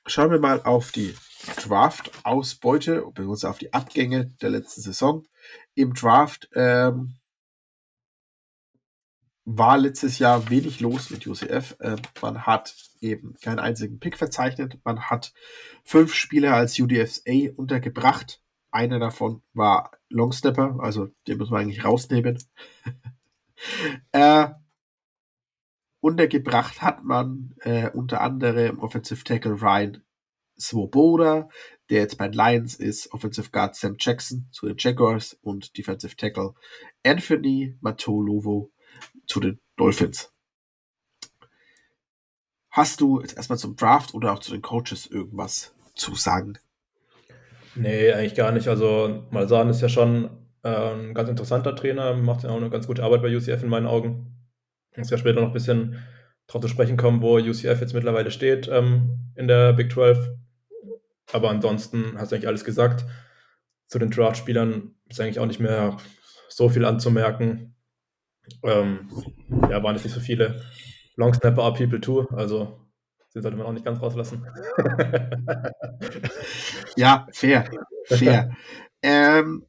schauen wir mal auf die Draft-Ausbeute, beziehungsweise auf die Abgänge der letzten Saison. Im Draft ähm, war letztes Jahr wenig los mit UCF. Äh, man hat eben keinen einzigen Pick verzeichnet. Man hat fünf Spieler als UDFA untergebracht. Einer davon war Longstepper, also den muss man eigentlich rausnehmen. <laughs> äh, untergebracht hat man äh, unter anderem Offensive Tackle Ryan Swoboda, der jetzt bei den Lions ist, Offensive Guard Sam Jackson zu den Jaguars und Defensive Tackle Anthony Matolovo zu den Dolphins. Hast du jetzt erstmal zum Draft oder auch zu den Coaches irgendwas zu sagen? Nee, eigentlich gar nicht. Also Malzahn ist ja schon ein ganz interessanter Trainer, macht ja auch eine ganz gute Arbeit bei UCF in meinen Augen. Muss ja später noch ein bisschen darauf zu sprechen kommen, wo UCF jetzt mittlerweile steht ähm, in der Big 12. Aber ansonsten hast du eigentlich alles gesagt. Zu den Draft-Spielern ist eigentlich auch nicht mehr so viel anzumerken. Ähm, ja, waren jetzt nicht so viele. Long Snapper are people too, also den sollte man auch nicht ganz rauslassen. <laughs> ja, fair. Fair. ähm,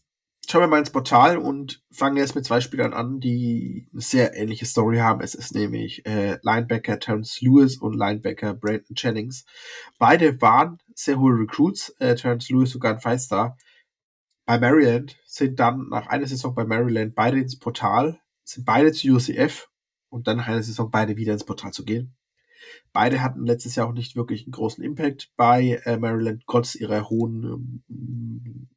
schauen wir mal ins Portal und fangen jetzt mit zwei Spielern an, die eine sehr ähnliche Story haben. Es ist nämlich äh, Linebacker Terence Lewis und Linebacker Brandon Jennings. Beide waren sehr hohe Recruits. Äh, Terence Lewis sogar ein Five-Star. Bei Maryland sind dann nach einer Saison bei Maryland beide ins Portal, sind beide zu UCF und dann nach einer Saison beide wieder ins Portal zu gehen. Beide hatten letztes Jahr auch nicht wirklich einen großen Impact bei äh, Maryland, trotz ihrer hohen ähm,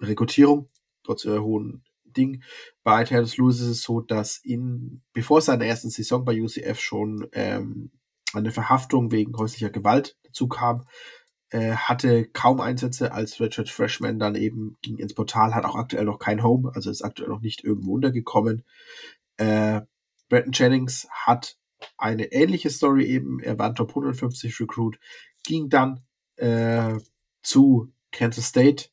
Rekrutierung, trotz ihrer hohen Ding. Bei Terence Lewis ist es so, dass in, bevor seiner ersten Saison bei UCF schon ähm, eine Verhaftung wegen häuslicher Gewalt dazu kam, äh, hatte kaum Einsätze als Richard Freshman, dann eben ging ins Portal, hat auch aktuell noch kein Home, also ist aktuell noch nicht irgendwo untergekommen. Äh, Bretton Jennings hat eine ähnliche Story eben. Er war ein Top 150 Recruit, ging dann äh, zu Kansas State,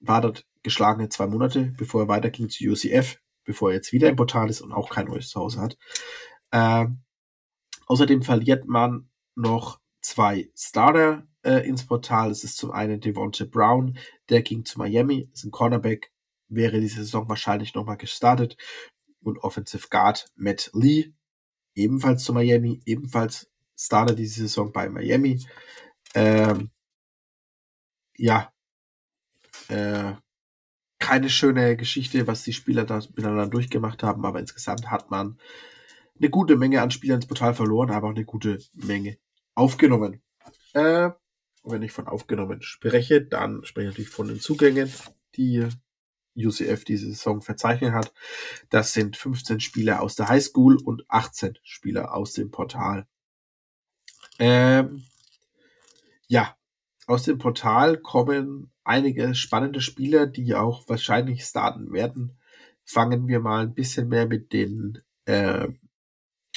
war dort geschlagene zwei Monate, bevor er weiterging zu UCF, bevor er jetzt wieder im Portal ist und auch kein neues Zuhause hat. Äh, außerdem verliert man noch zwei Starter äh, ins Portal. Es ist zum einen Devonta Brown, der ging zu Miami, ist ein Cornerback, wäre diese Saison wahrscheinlich nochmal gestartet. Und Offensive Guard Matt Lee, ebenfalls zu Miami, ebenfalls Starter diese Saison bei Miami. Ähm, ja, äh, keine schöne Geschichte, was die Spieler da miteinander durchgemacht haben, aber insgesamt hat man eine gute Menge an Spielern ins Portal verloren, aber auch eine gute Menge aufgenommen. Äh, wenn ich von aufgenommen spreche, dann spreche ich natürlich von den Zugängen, die UCF diese Saison verzeichnet hat. Das sind 15 Spieler aus der Highschool und 18 Spieler aus dem Portal. Ähm, ja, aus dem Portal kommen einige spannende Spieler, die auch wahrscheinlich starten werden. Fangen wir mal ein bisschen mehr mit den äh,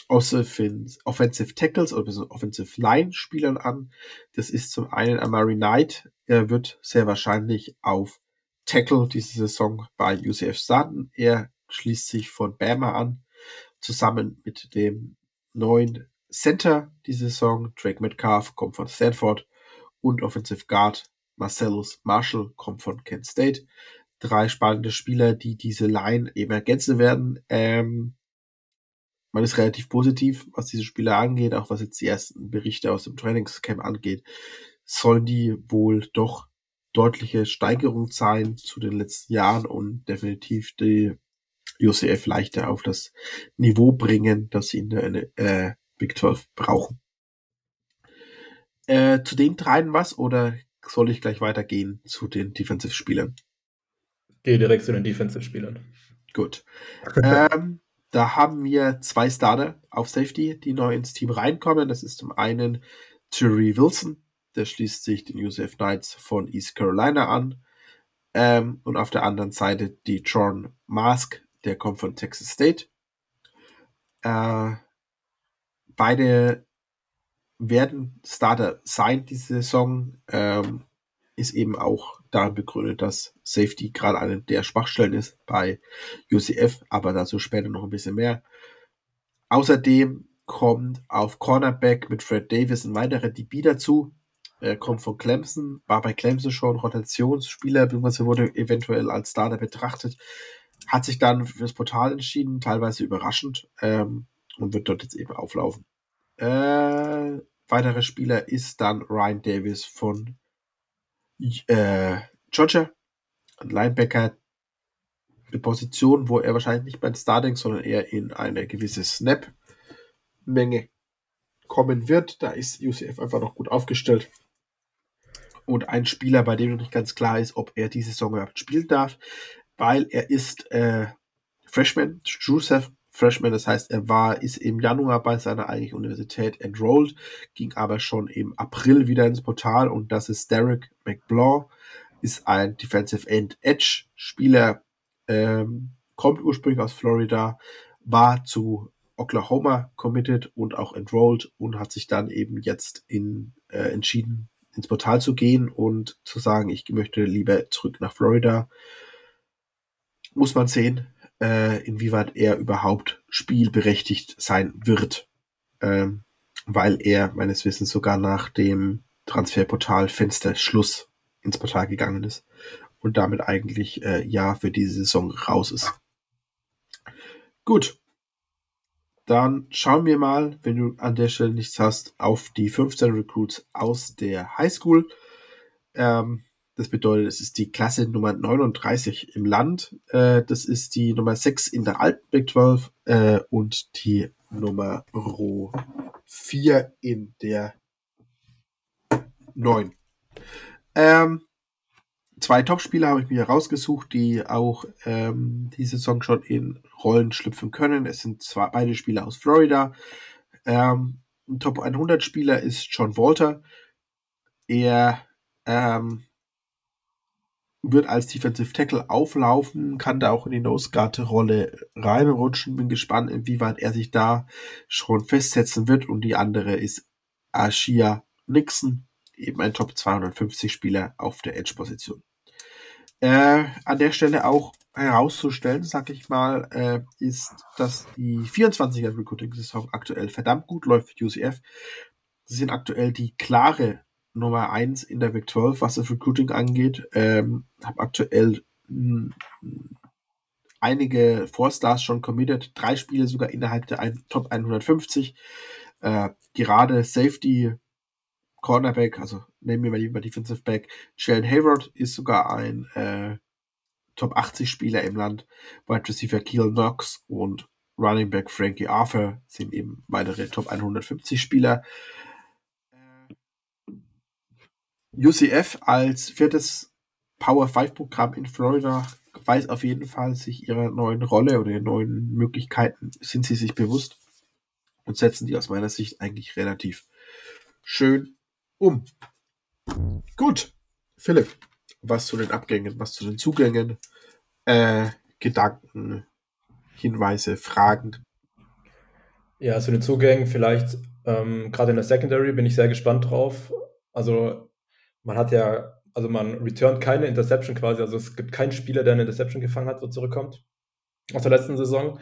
Offensive Tackles oder Offensive Line Spielern an. Das ist zum einen Amari Knight. Er wird sehr wahrscheinlich auf Tackle diese Saison bei UCF starten. Er schließt sich von Bama an, zusammen mit dem neuen Center diese Saison. Drake Metcalf kommt von Stanford und Offensive Guard Marcellus Marshall kommt von Kent State. Drei spannende Spieler, die diese Line eben ergänzen werden. Ähm, man ist relativ positiv, was diese Spieler angeht, auch was jetzt die ersten Berichte aus dem Trainingscamp angeht, sollen die wohl doch deutliche Steigerung sein zu den letzten Jahren und definitiv die UCF leichter auf das Niveau bringen, das sie in der äh, Big 12 brauchen. Äh, zu den dreien was oder soll ich gleich weitergehen zu den Defensive-Spielern? Gehe direkt zu den Defensive-Spielern. Gut. ähm, da haben wir zwei Starter auf Safety, die neu ins Team reinkommen. Das ist zum einen Terry Wilson, der schließt sich den UCF Knights von East Carolina an. Ähm, und auf der anderen Seite die John Mask, der kommt von Texas State. Äh, beide werden Starter sein diese Saison. Ähm, ist eben auch darin begründet, dass Safety gerade eine der Schwachstellen ist bei UCF, aber dazu später noch ein bisschen mehr. Außerdem kommt auf Cornerback mit Fred Davis ein weiterer DB dazu. Er kommt von Clemson, war bei Clemson schon Rotationsspieler, beziehungsweise wurde eventuell als Starter betrachtet, hat sich dann fürs Portal entschieden, teilweise überraschend, ähm, und wird dort jetzt eben auflaufen. Äh, weiterer Spieler ist dann Ryan Davis von äh, Georgia, ein Linebacker, eine Position, wo er wahrscheinlich nicht beim Starting, sondern eher in eine gewisse Snap-Menge kommen wird. Da ist UCF einfach noch gut aufgestellt. Und ein Spieler, bei dem noch nicht ganz klar ist, ob er diese Saison überhaupt spielen darf, weil er ist äh, Freshman, Joseph Freshman, das heißt, er war, ist im Januar bei seiner eigentlichen Universität enrolled, ging aber schon im April wieder ins Portal und das ist Derek McBlaw, ist ein Defensive End Edge Spieler, ähm, kommt ursprünglich aus Florida, war zu Oklahoma committed und auch enrolled und hat sich dann eben jetzt in, äh, entschieden, ins Portal zu gehen und zu sagen, ich möchte lieber zurück nach Florida. Muss man sehen, äh, inwieweit er überhaupt spielberechtigt sein wird, ähm, weil er meines Wissens sogar nach dem Transferportal Fenster Schluss ins Portal gegangen ist und damit eigentlich äh, ja für diese Saison raus ist. Gut. Dann schauen wir mal, wenn du an der Stelle nichts hast, auf die 15 Recruits aus der Highschool. Ähm, das bedeutet, es ist die Klasse Nummer 39 im Land. Äh, das ist die Nummer 6 in der alten Big 12 äh, und die Nummer 4 in der 9. Ähm, zwei Topspieler habe ich mir rausgesucht, die auch ähm, die Saison schon in Rollen schlüpfen können. Es sind zwar beide Spieler aus Florida. Ähm, ein Top 100 Spieler ist John Walter. Er ähm, wird als Defensive Tackle auflaufen, kann da auch in die Nose Guard Rolle reinrutschen. Bin gespannt, inwieweit er sich da schon festsetzen wird. Und die andere ist Ashia Nixon, eben ein Top 250 Spieler auf der Edge Position. Äh, an der Stelle auch herauszustellen, sag ich mal, äh, ist, dass die 24er Recruiting Saison aktuell verdammt gut läuft für UCF. Sie sind aktuell die klare Nummer 1 in der Big 12, was das Recruiting angeht. Ähm, habe aktuell einige Four-Stars schon committed, drei Spiele sogar innerhalb der ein, Top 150. Äh, gerade Safety, Cornerback, also nehmen wir mal lieber Defensive Back, Sheldon Hayward ist sogar ein äh, Top 80 Spieler im Land. Wide Receiver Keel Knox und Running Back Frankie Arthur sind eben weitere Top 150 Spieler. UCF als viertes Power 5 Programm in Florida weiß auf jeden Fall sich ihrer neuen Rolle oder ihren neuen Möglichkeiten sind sie sich bewusst und setzen die aus meiner Sicht eigentlich relativ schön um. Gut, Philipp, was zu den Abgängen, was zu den Zugängen, äh, Gedanken, Hinweise, Fragen. Ja, zu den Zugängen vielleicht ähm, gerade in der Secondary bin ich sehr gespannt drauf. Also man hat ja, also man returnt keine Interception quasi, also es gibt keinen Spieler, der eine Interception gefangen hat, wo zurückkommt aus der letzten Saison.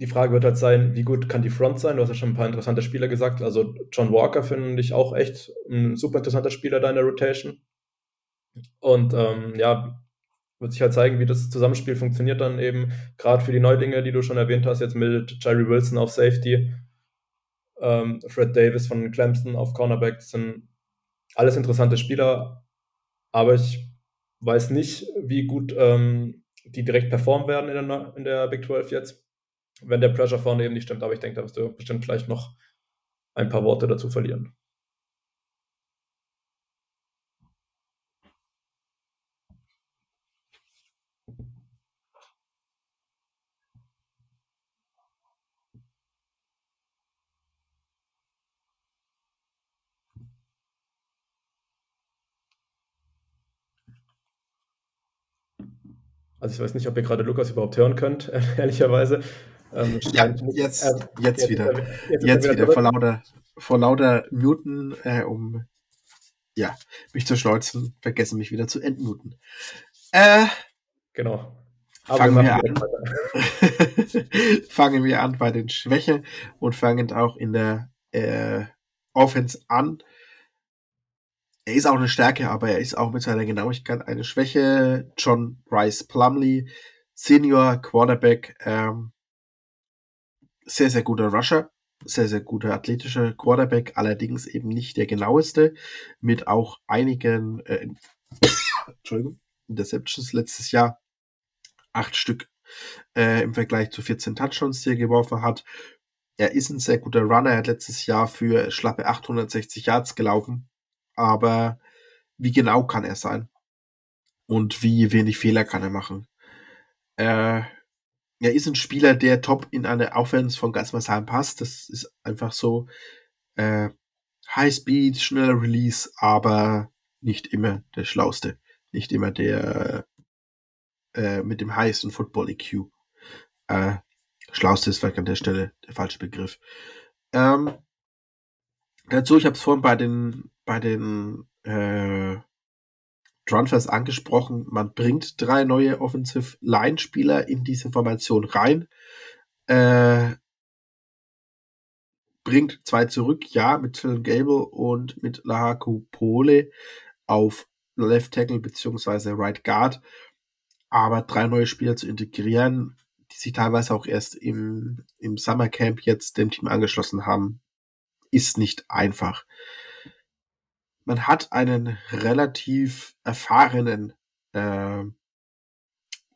Die Frage wird halt sein, wie gut kann die Front sein? Du hast ja schon ein paar interessante Spieler gesagt. Also John Walker finde ich auch echt ein super interessanter Spieler da in der Rotation. Und ähm, ja, wird sich halt zeigen, wie das Zusammenspiel funktioniert dann eben, gerade für die Neulinge, die du schon erwähnt hast, jetzt mit Jerry Wilson auf Safety, ähm, Fred Davis von Clemson auf Cornerback, das sind alles interessante Spieler, aber ich weiß nicht, wie gut ähm, die direkt performen werden in der, in der Big 12 jetzt, wenn der Pressure vorne eben nicht stimmt, aber ich denke, da wirst du bestimmt vielleicht noch ein paar Worte dazu verlieren. Also ich weiß nicht, ob ihr gerade Lukas überhaupt hören könnt, <laughs> ehrlicherweise. Ähm, ja, jetzt, äh, jetzt, jetzt, wieder. Jetzt, jetzt wieder, wieder vor lauter, vor lauter Muten, äh, um ja, mich zu schneuzen, vergessen mich wieder zu entmuten. Äh, genau. Aber fangen wir, an. <laughs> fangen wir an bei den Schwächen und fangen auch in der äh, Offense an er ist auch eine Stärke, aber er ist auch mit seiner Genauigkeit eine Schwäche. John Rice Plumley, Senior Quarterback, ähm, sehr, sehr guter Rusher, sehr, sehr guter athletischer Quarterback, allerdings eben nicht der genaueste, mit auch einigen äh, <coughs> Entschuldigung, Interceptions letztes Jahr. Acht Stück äh, im Vergleich zu 14 Touchdowns, die er geworfen hat. Er ist ein sehr guter Runner. Er hat letztes Jahr für schlappe 860 Yards gelaufen aber wie genau kann er sein? Und wie wenig Fehler kann er machen? Äh, er ist ein Spieler, der top in eine Offense von Gasmasheim passt. Das ist einfach so äh, High Speed, schneller Release, aber nicht immer der Schlauste. Nicht immer der äh, mit dem heißen Football EQ. Äh, Schlauste ist vielleicht an der Stelle der falsche Begriff. Ähm, dazu, ich habe es vorhin bei den bei den äh, Transfers angesprochen, man bringt drei neue Offensive Line Spieler in diese Formation rein. Äh, bringt zwei zurück, ja, mit Till Gable und mit Lahaku Pole auf Left Tackle beziehungsweise Right Guard. Aber drei neue Spieler zu integrieren, die sich teilweise auch erst im, im Summer Camp jetzt dem Team angeschlossen haben, ist nicht einfach man hat einen relativ erfahrenen äh,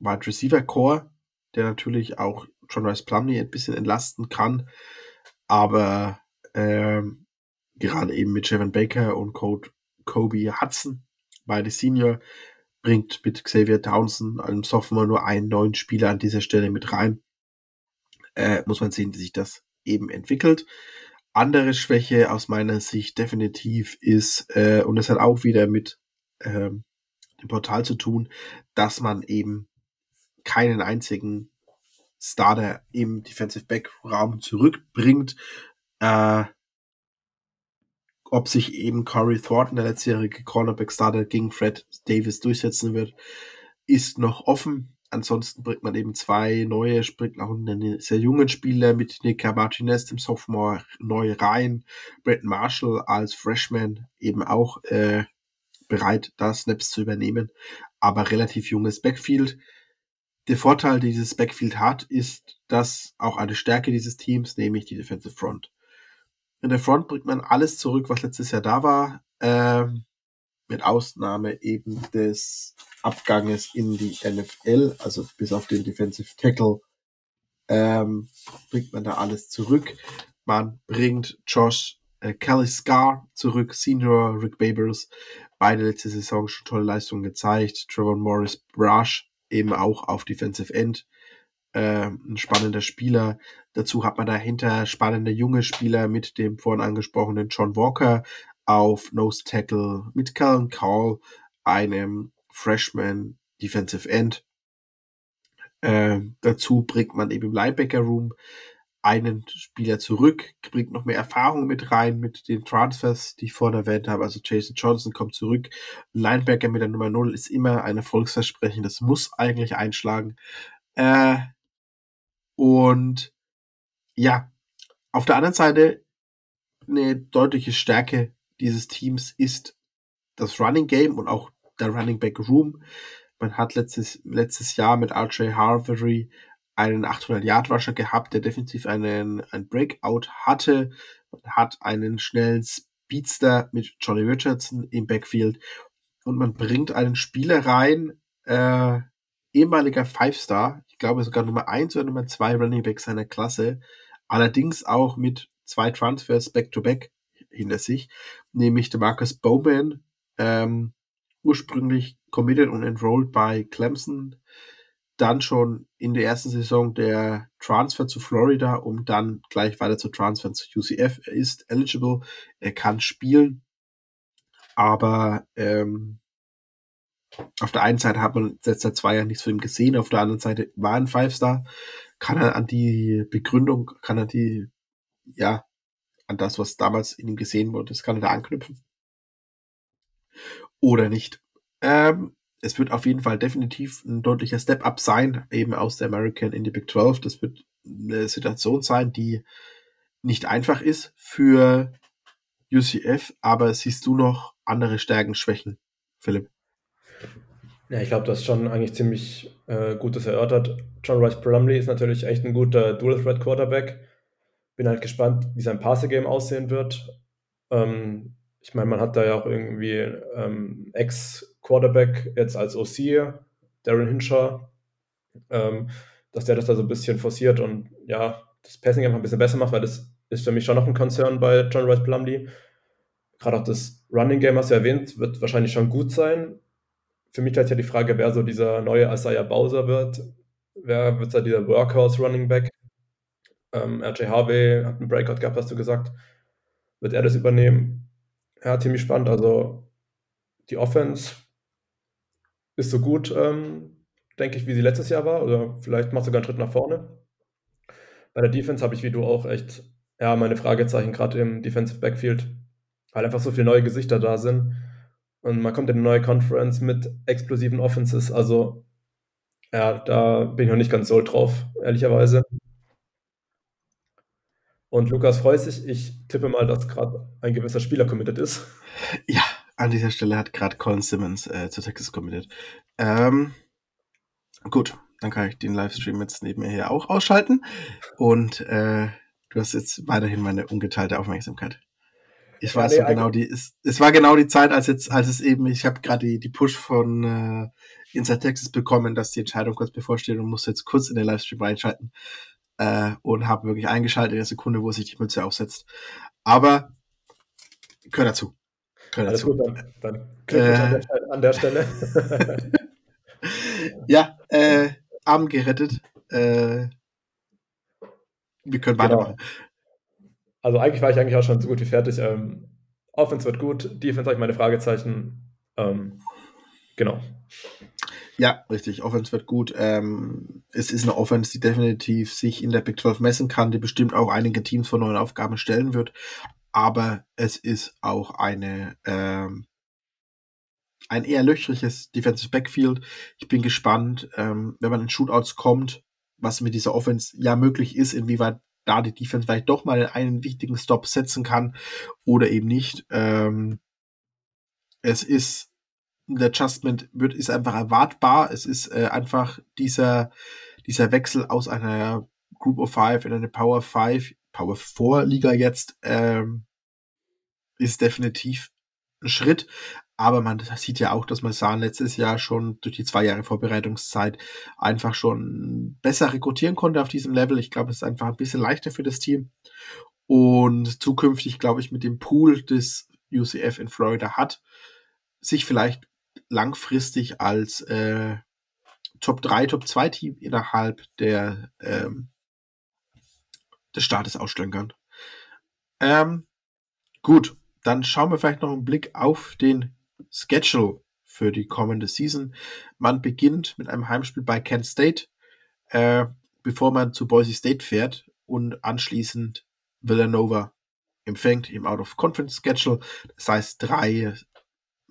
Wide Receiver Core, der natürlich auch John Rice Plumley ein bisschen entlasten kann, aber ähm, gerade eben mit Jevon Baker und Code Kobe Hudson, beide Senior, bringt mit Xavier Townsend, einem Sophomore, nur einen neuen Spieler an dieser Stelle mit rein. Äh, muss man sehen, wie sich das eben entwickelt. Andere Schwäche aus meiner Sicht definitiv ist, äh, und das hat auch wieder mit ähm, dem Portal zu tun, dass man eben keinen einzigen Starter im Defensive Back Raum zurückbringt. Äh, ob sich eben Corey Thornton, der letztjährige Cornerback Starter gegen Fred Davis durchsetzen wird, ist noch offen. Ansonsten bringt man eben zwei neue, bringt auch einen sehr jungen Spieler mit Nika Martinez, dem Sophomore, neu rein. Brett Marshall als Freshman eben auch äh, bereit, da Snaps zu übernehmen, aber relativ junges Backfield. Der Vorteil, dieses Backfield hat, ist, dass auch eine Stärke dieses Teams, nämlich die Defensive Front. In der Front bringt man alles zurück, was letztes Jahr da war. Ähm, mit Ausnahme eben des Abganges in die NFL, also bis auf den Defensive Tackle, ähm, bringt man da alles zurück. Man bringt Josh äh, Kelly Scar zurück, Senior Rick Babers, beide letzte Saison schon tolle Leistungen gezeigt. Trevor Morris Brush eben auch auf Defensive End. Äh, ein spannender Spieler. Dazu hat man dahinter spannende junge Spieler mit dem vorhin angesprochenen John Walker, auf Nose Tackle mit Callan Call, einem Freshman Defensive End. Äh, dazu bringt man eben im Linebacker Room einen Spieler zurück, bringt noch mehr Erfahrung mit rein mit den Transfers, die ich vorhin erwähnt habe. Also Jason Johnson kommt zurück. Linebacker mit der Nummer 0 ist immer ein Erfolgsversprechen. Das muss eigentlich einschlagen. Äh, und ja, auf der anderen Seite eine deutliche Stärke dieses Teams ist das Running Game und auch der Running Back Room. Man hat letztes, letztes Jahr mit RJ Harvery einen 800-Yard-Rusher gehabt, der definitiv einen, ein Breakout hatte. Man hat einen schnellen Speedster mit Johnny Richardson im Backfield und man bringt einen Spieler rein, äh, ehemaliger Five-Star, ich glaube sogar Nummer 1 oder Nummer 2 Running Back seiner Klasse, allerdings auch mit zwei Transfers back-to-back -back hinter sich, nämlich der Marcus Bowman, ähm, ursprünglich committed und enrolled bei Clemson, dann schon in der ersten Saison der Transfer zu Florida, um dann gleich weiter zu transfern zu UCF. Er ist eligible, er kann spielen, aber ähm, auf der einen Seite hat man seit zwei Jahren nichts von ihm gesehen, auf der anderen Seite war ein Five-Star, kann er an die Begründung, kann er die, ja, an das, was damals in ihm gesehen wurde, das kann er da anknüpfen. Oder nicht. Ähm, es wird auf jeden Fall definitiv ein deutlicher Step-up sein, eben aus der American in die Big 12. Das wird eine Situation sein, die nicht einfach ist für UCF, aber siehst du noch andere Stärken, Schwächen, Philipp? Ja, ich glaube, das ist schon eigentlich ziemlich äh, gutes erörtert. John Rice Plumley ist natürlich echt ein guter Dual-Threat-Quarterback. Bin halt gespannt, wie sein Passing-Game aussehen wird. Ähm, ich meine, man hat da ja auch irgendwie ähm, Ex-Quarterback jetzt als OC, Darren Hinshaw, ähm, dass der das da so ein bisschen forciert und ja, das Passing einfach ein bisschen besser macht, weil das ist für mich schon noch ein Konzern bei John Rice Plumley. Gerade auch das Running Game, hast du erwähnt, wird wahrscheinlich schon gut sein. Für mich ist ja die Frage, wer so dieser neue Isaiah Bowser wird. Wer wird da dieser Workhorse Running Back? Ähm, RJ Harvey hat einen Breakout gehabt, hast du gesagt. Wird er das übernehmen? Ja, ziemlich spannend. Also die Offense ist so gut, ähm, denke ich, wie sie letztes Jahr war. Oder vielleicht macht sogar einen Schritt nach vorne. Bei der Defense habe ich wie du auch echt, ja, meine Fragezeichen gerade im Defensive Backfield, weil einfach so viele neue Gesichter da sind. Und man kommt in eine neue Conference mit explosiven Offenses. Also, ja, da bin ich noch nicht ganz so drauf, ehrlicherweise. Und Lukas freut sich. Ich tippe mal, dass gerade ein gewisser Spieler committed ist. Ja, an dieser Stelle hat gerade Colin Simmons äh, zu Texas committed. Ähm, gut, dann kann ich den Livestream jetzt neben mir hier auch ausschalten. Und äh, du hast jetzt weiterhin meine ungeteilte Aufmerksamkeit. Ich weiß nee, genau die, es, es war genau die Zeit, als jetzt, als es eben, ich habe gerade die, die Push von äh, Inside Texas bekommen, dass die Entscheidung kurz bevorsteht und musste jetzt kurz in den Livestream reinschalten äh, und habe wirklich eingeschaltet in der Sekunde, wo sich die Mütze aufsetzt. Aber gehört dazu. Gehört Alles dazu. gut, dann, dann äh, an, der, an der Stelle. <laughs> ja, äh, Arm gerettet. Äh, wir können genau. weitermachen. Also eigentlich war ich eigentlich auch schon so gut wie fertig. Ähm, Offense wird gut, Defense habe ich meine Fragezeichen. Ähm, genau. Ja, richtig. Offense wird gut. Ähm, es ist eine Offense, die definitiv sich in der Big 12 messen kann, die bestimmt auch einige Teams vor neuen Aufgaben stellen wird. Aber es ist auch eine, ähm, ein eher löchriges Defensive Backfield. Ich bin gespannt, ähm, wenn man in Shootouts kommt, was mit dieser Offense ja möglich ist, inwieweit da die Defense vielleicht doch mal einen wichtigen Stop setzen kann oder eben nicht. Ähm, es ist ein Adjustment wird, ist einfach erwartbar. Es ist äh, einfach dieser, dieser Wechsel aus einer Group of Five in eine Power Five, Power Four Liga jetzt, ähm, ist definitiv ein Schritt. Aber man sieht ja auch, dass Masan letztes Jahr schon durch die zwei Jahre Vorbereitungszeit einfach schon besser rekrutieren konnte auf diesem Level. Ich glaube, es ist einfach ein bisschen leichter für das Team. Und zukünftig, glaube ich, mit dem Pool des UCF in Florida hat, sich vielleicht langfristig als äh, Top 3, Top 2 Team innerhalb der, ähm, des Staates ausstönkern. Ähm, gut, dann schauen wir vielleicht noch einen Blick auf den Schedule für die kommende Season. Man beginnt mit einem Heimspiel bei Kent State, äh, bevor man zu Boise State fährt und anschließend Villanova empfängt im Out-of-Conference-Schedule. Das heißt, drei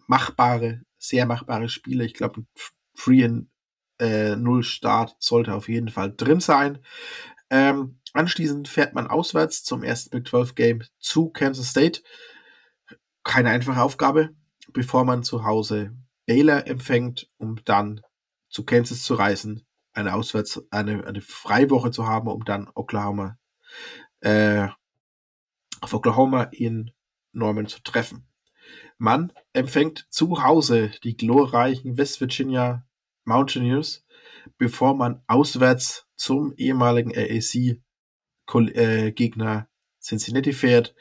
machbare, sehr machbare Spiele. Ich glaube, ein Free and äh, Null Start sollte auf jeden Fall drin sein. Ähm, anschließend fährt man auswärts zum ersten Big 12 Game zu Kansas State. Keine einfache Aufgabe, bevor man zu Hause Baylor empfängt, um dann zu Kansas zu reisen, eine Auswärts, eine, eine Freiwoche zu haben, um dann Oklahoma, äh, auf Oklahoma in Norman zu treffen. Man empfängt zu Hause die glorreichen West Virginia Mountaineers, bevor man auswärts zum ehemaligen AAC-Gegner äh, Cincinnati fährt.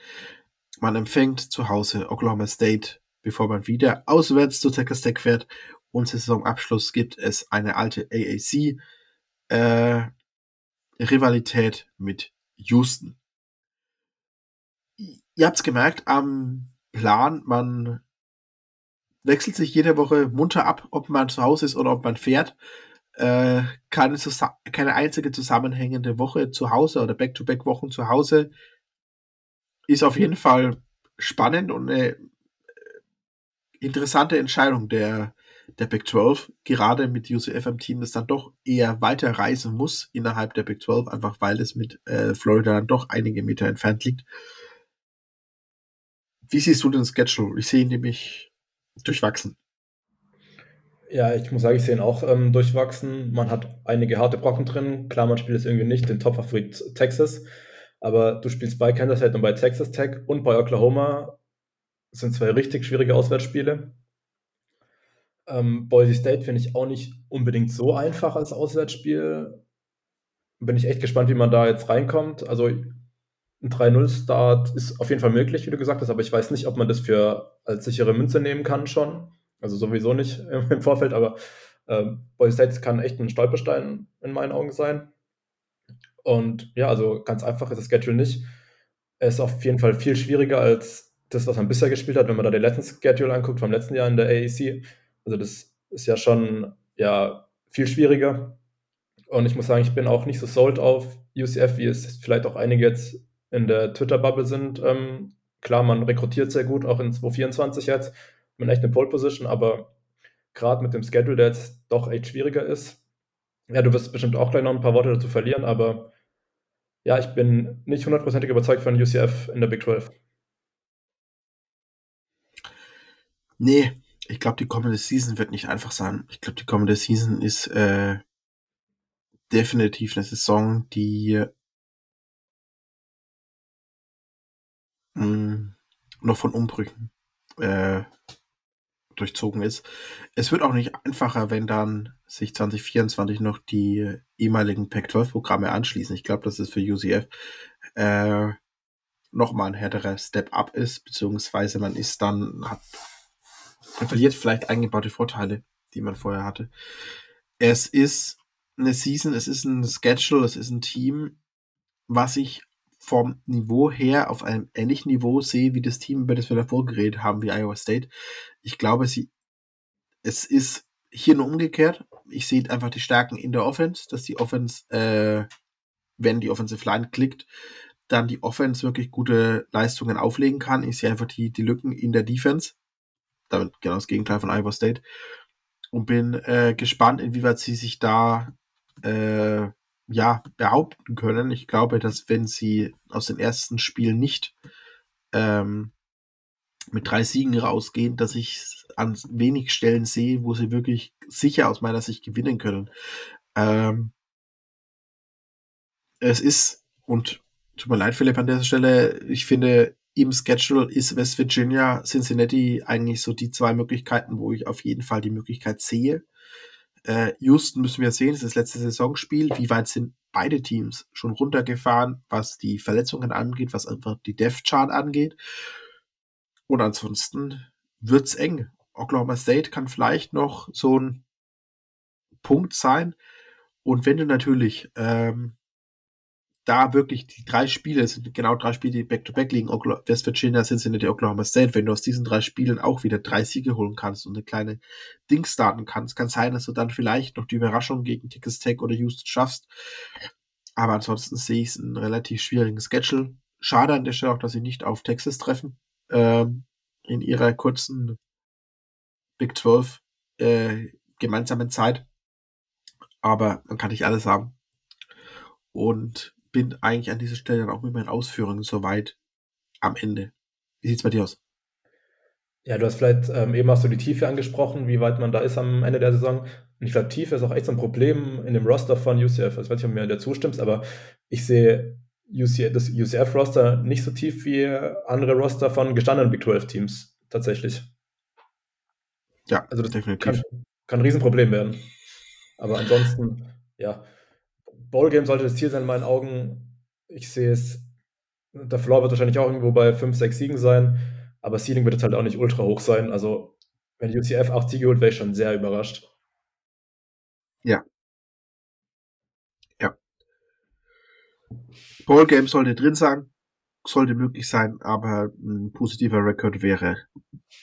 Man empfängt zu Hause Oklahoma State, bevor man wieder auswärts zu Texas Tech fährt. Und Saisonabschluss gibt es eine alte AAC äh, mit Houston. Ihr habt's gemerkt am Plan, man wechselt sich jede Woche munter ab, ob man zu Hause ist oder ob man fährt. Äh, keine, keine einzige zusammenhängende Woche zu Hause oder Back-to-Back-Wochen zu Hause ist auf jeden Fall spannend und eine interessante Entscheidung der, der Big 12, gerade mit UCF am Team, das dann doch eher weiter reisen muss innerhalb der Big 12, einfach weil es mit äh, Florida dann doch einige Meter entfernt liegt. Wie siehst du den Schedule? Ich sehe ihn nämlich durchwachsen. Ja, ich muss sagen, ich sehe ihn auch ähm, durchwachsen. Man hat einige harte Brocken drin. Klar, man spielt jetzt irgendwie nicht den Top-Favorit Texas, aber du spielst bei Kansas State und bei Texas Tech und bei Oklahoma das sind zwei richtig schwierige Auswärtsspiele. Ähm, Boise State finde ich auch nicht unbedingt so einfach als Auswärtsspiel. Bin ich echt gespannt, wie man da jetzt reinkommt. Also ein 3-0-Start ist auf jeden Fall möglich, wie du gesagt hast, aber ich weiß nicht, ob man das für als sichere Münze nehmen kann schon. Also sowieso nicht <laughs> im Vorfeld, aber äh, Boise State kann echt ein Stolperstein in meinen Augen sein. Und ja, also ganz einfach ist das Schedule nicht. Er ist auf jeden Fall viel schwieriger als das, was man bisher gespielt hat, wenn man da den letzten Schedule anguckt vom letzten Jahr in der AEC. Also das ist ja schon ja, viel schwieriger. Und ich muss sagen, ich bin auch nicht so sold auf UCF, wie es vielleicht auch einige jetzt in der Twitter-Bubble sind. Ähm, klar, man rekrutiert sehr gut, auch in 2024 jetzt. Man echt eine Pole-Position, aber gerade mit dem Schedule, der jetzt doch echt schwieriger ist. Ja, du wirst bestimmt auch gleich noch ein paar Worte dazu verlieren, aber ja, ich bin nicht hundertprozentig überzeugt von UCF in der Big 12. Nee, ich glaube, die kommende Season wird nicht einfach sein. Ich glaube, die kommende Season ist äh, definitiv eine Saison, die mh, noch von Umbrüchen äh, durchzogen ist. Es wird auch nicht einfacher, wenn dann sich 2024 noch die ehemaligen Pac-12-Programme anschließen. Ich glaube, dass es für UCF äh, nochmal ein härterer Step-up ist, beziehungsweise man ist dann, hat man verliert vielleicht eingebaute Vorteile, die man vorher hatte. Es ist eine Season, es ist ein Schedule, es ist ein Team, was ich vom Niveau her auf einem ähnlichen Niveau sehe wie das Team, über das wir davor geredet haben, wie Iowa State. Ich glaube, sie, es ist hier nur umgekehrt. Ich sehe einfach die Stärken in der Offense, dass die Offense, äh, wenn die Offensive Line klickt, dann die Offense wirklich gute Leistungen auflegen kann. Ich sehe einfach die, die Lücken in der Defense damit genau das Gegenteil von Iowa State. Und bin äh, gespannt, inwieweit sie sich da äh, ja, behaupten können. Ich glaube, dass wenn sie aus den ersten Spielen nicht ähm, mit drei Siegen rausgehen, dass ich an wenig Stellen sehe, wo sie wirklich sicher aus meiner Sicht gewinnen können. Ähm, es ist, und tut mir leid, Philipp, an dieser Stelle, ich finde, im Schedule ist West Virginia, Cincinnati eigentlich so die zwei Möglichkeiten, wo ich auf jeden Fall die Möglichkeit sehe. Äh, Houston müssen wir sehen, das ist das letzte Saisonspiel. Wie weit sind beide Teams schon runtergefahren, was die Verletzungen angeht, was einfach die Death Chart angeht? Und ansonsten wird's eng. Oklahoma State kann vielleicht noch so ein Punkt sein. Und wenn du natürlich ähm, da wirklich die drei Spiele, es sind genau drei Spiele, die Back-to-Back liegen, Okla West Virginia, Cincinnati, Oklahoma State, wenn du aus diesen drei Spielen auch wieder drei Siege holen kannst und eine kleine Ding starten kannst, kann sein, dass du dann vielleicht noch die Überraschung gegen Texas Tech oder Houston schaffst. Aber ansonsten sehe ich es einen relativ schwierigen Schedule. Schade an der Stelle auch, dass sie nicht auf Texas treffen, ähm, in ihrer kurzen Big 12 äh, gemeinsamen Zeit. Aber man kann nicht alles haben. Und bin eigentlich an dieser Stelle dann auch mit meinen Ausführungen soweit am Ende. Wie sieht's bei dir aus? Ja, du hast vielleicht, ähm, eben hast du die Tiefe angesprochen, wie weit man da ist am Ende der Saison. Und ich glaube, Tiefe ist auch echt so ein Problem in dem Roster von UCF. Ich weiß nicht, ob du mir dazu stimmst, aber ich sehe UCF, das UCF-Roster nicht so tief wie andere Roster von gestandenen Big 12-Teams tatsächlich. Ja, also das definitiv. Kann, kann ein Riesenproblem werden. Aber ansonsten, ja, Ballgame sollte das Ziel sein in meinen Augen. Ich sehe es, der Floor wird wahrscheinlich auch irgendwo bei 5, 6 Siegen sein, aber Ceiling wird jetzt halt auch nicht ultra hoch sein. Also, wenn UCF 8 Siege holt, wäre ich schon sehr überrascht. Ja. Ja. Ballgame sollte drin sein, sollte möglich sein, aber ein positiver Rekord wäre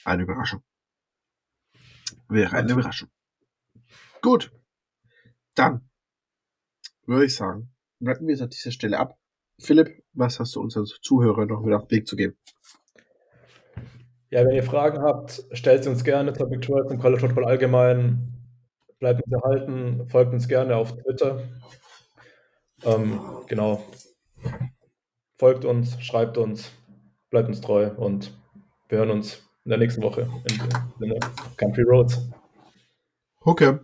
eine Überraschung. Wäre eine Überraschung. Gut. Dann würde ich sagen, rappen wir es an dieser Stelle ab. Philipp, was hast du unseren Zuhörern noch wieder auf den Weg zu geben? Ja, wenn ihr Fragen habt, stellt sie uns gerne zur Big 12 und College Football allgemein. Bleibt uns erhalten, folgt uns gerne auf Twitter. Ähm, genau. Folgt uns, schreibt uns, bleibt uns treu und wir hören uns in der nächsten Woche in, in Country Roads. Okay.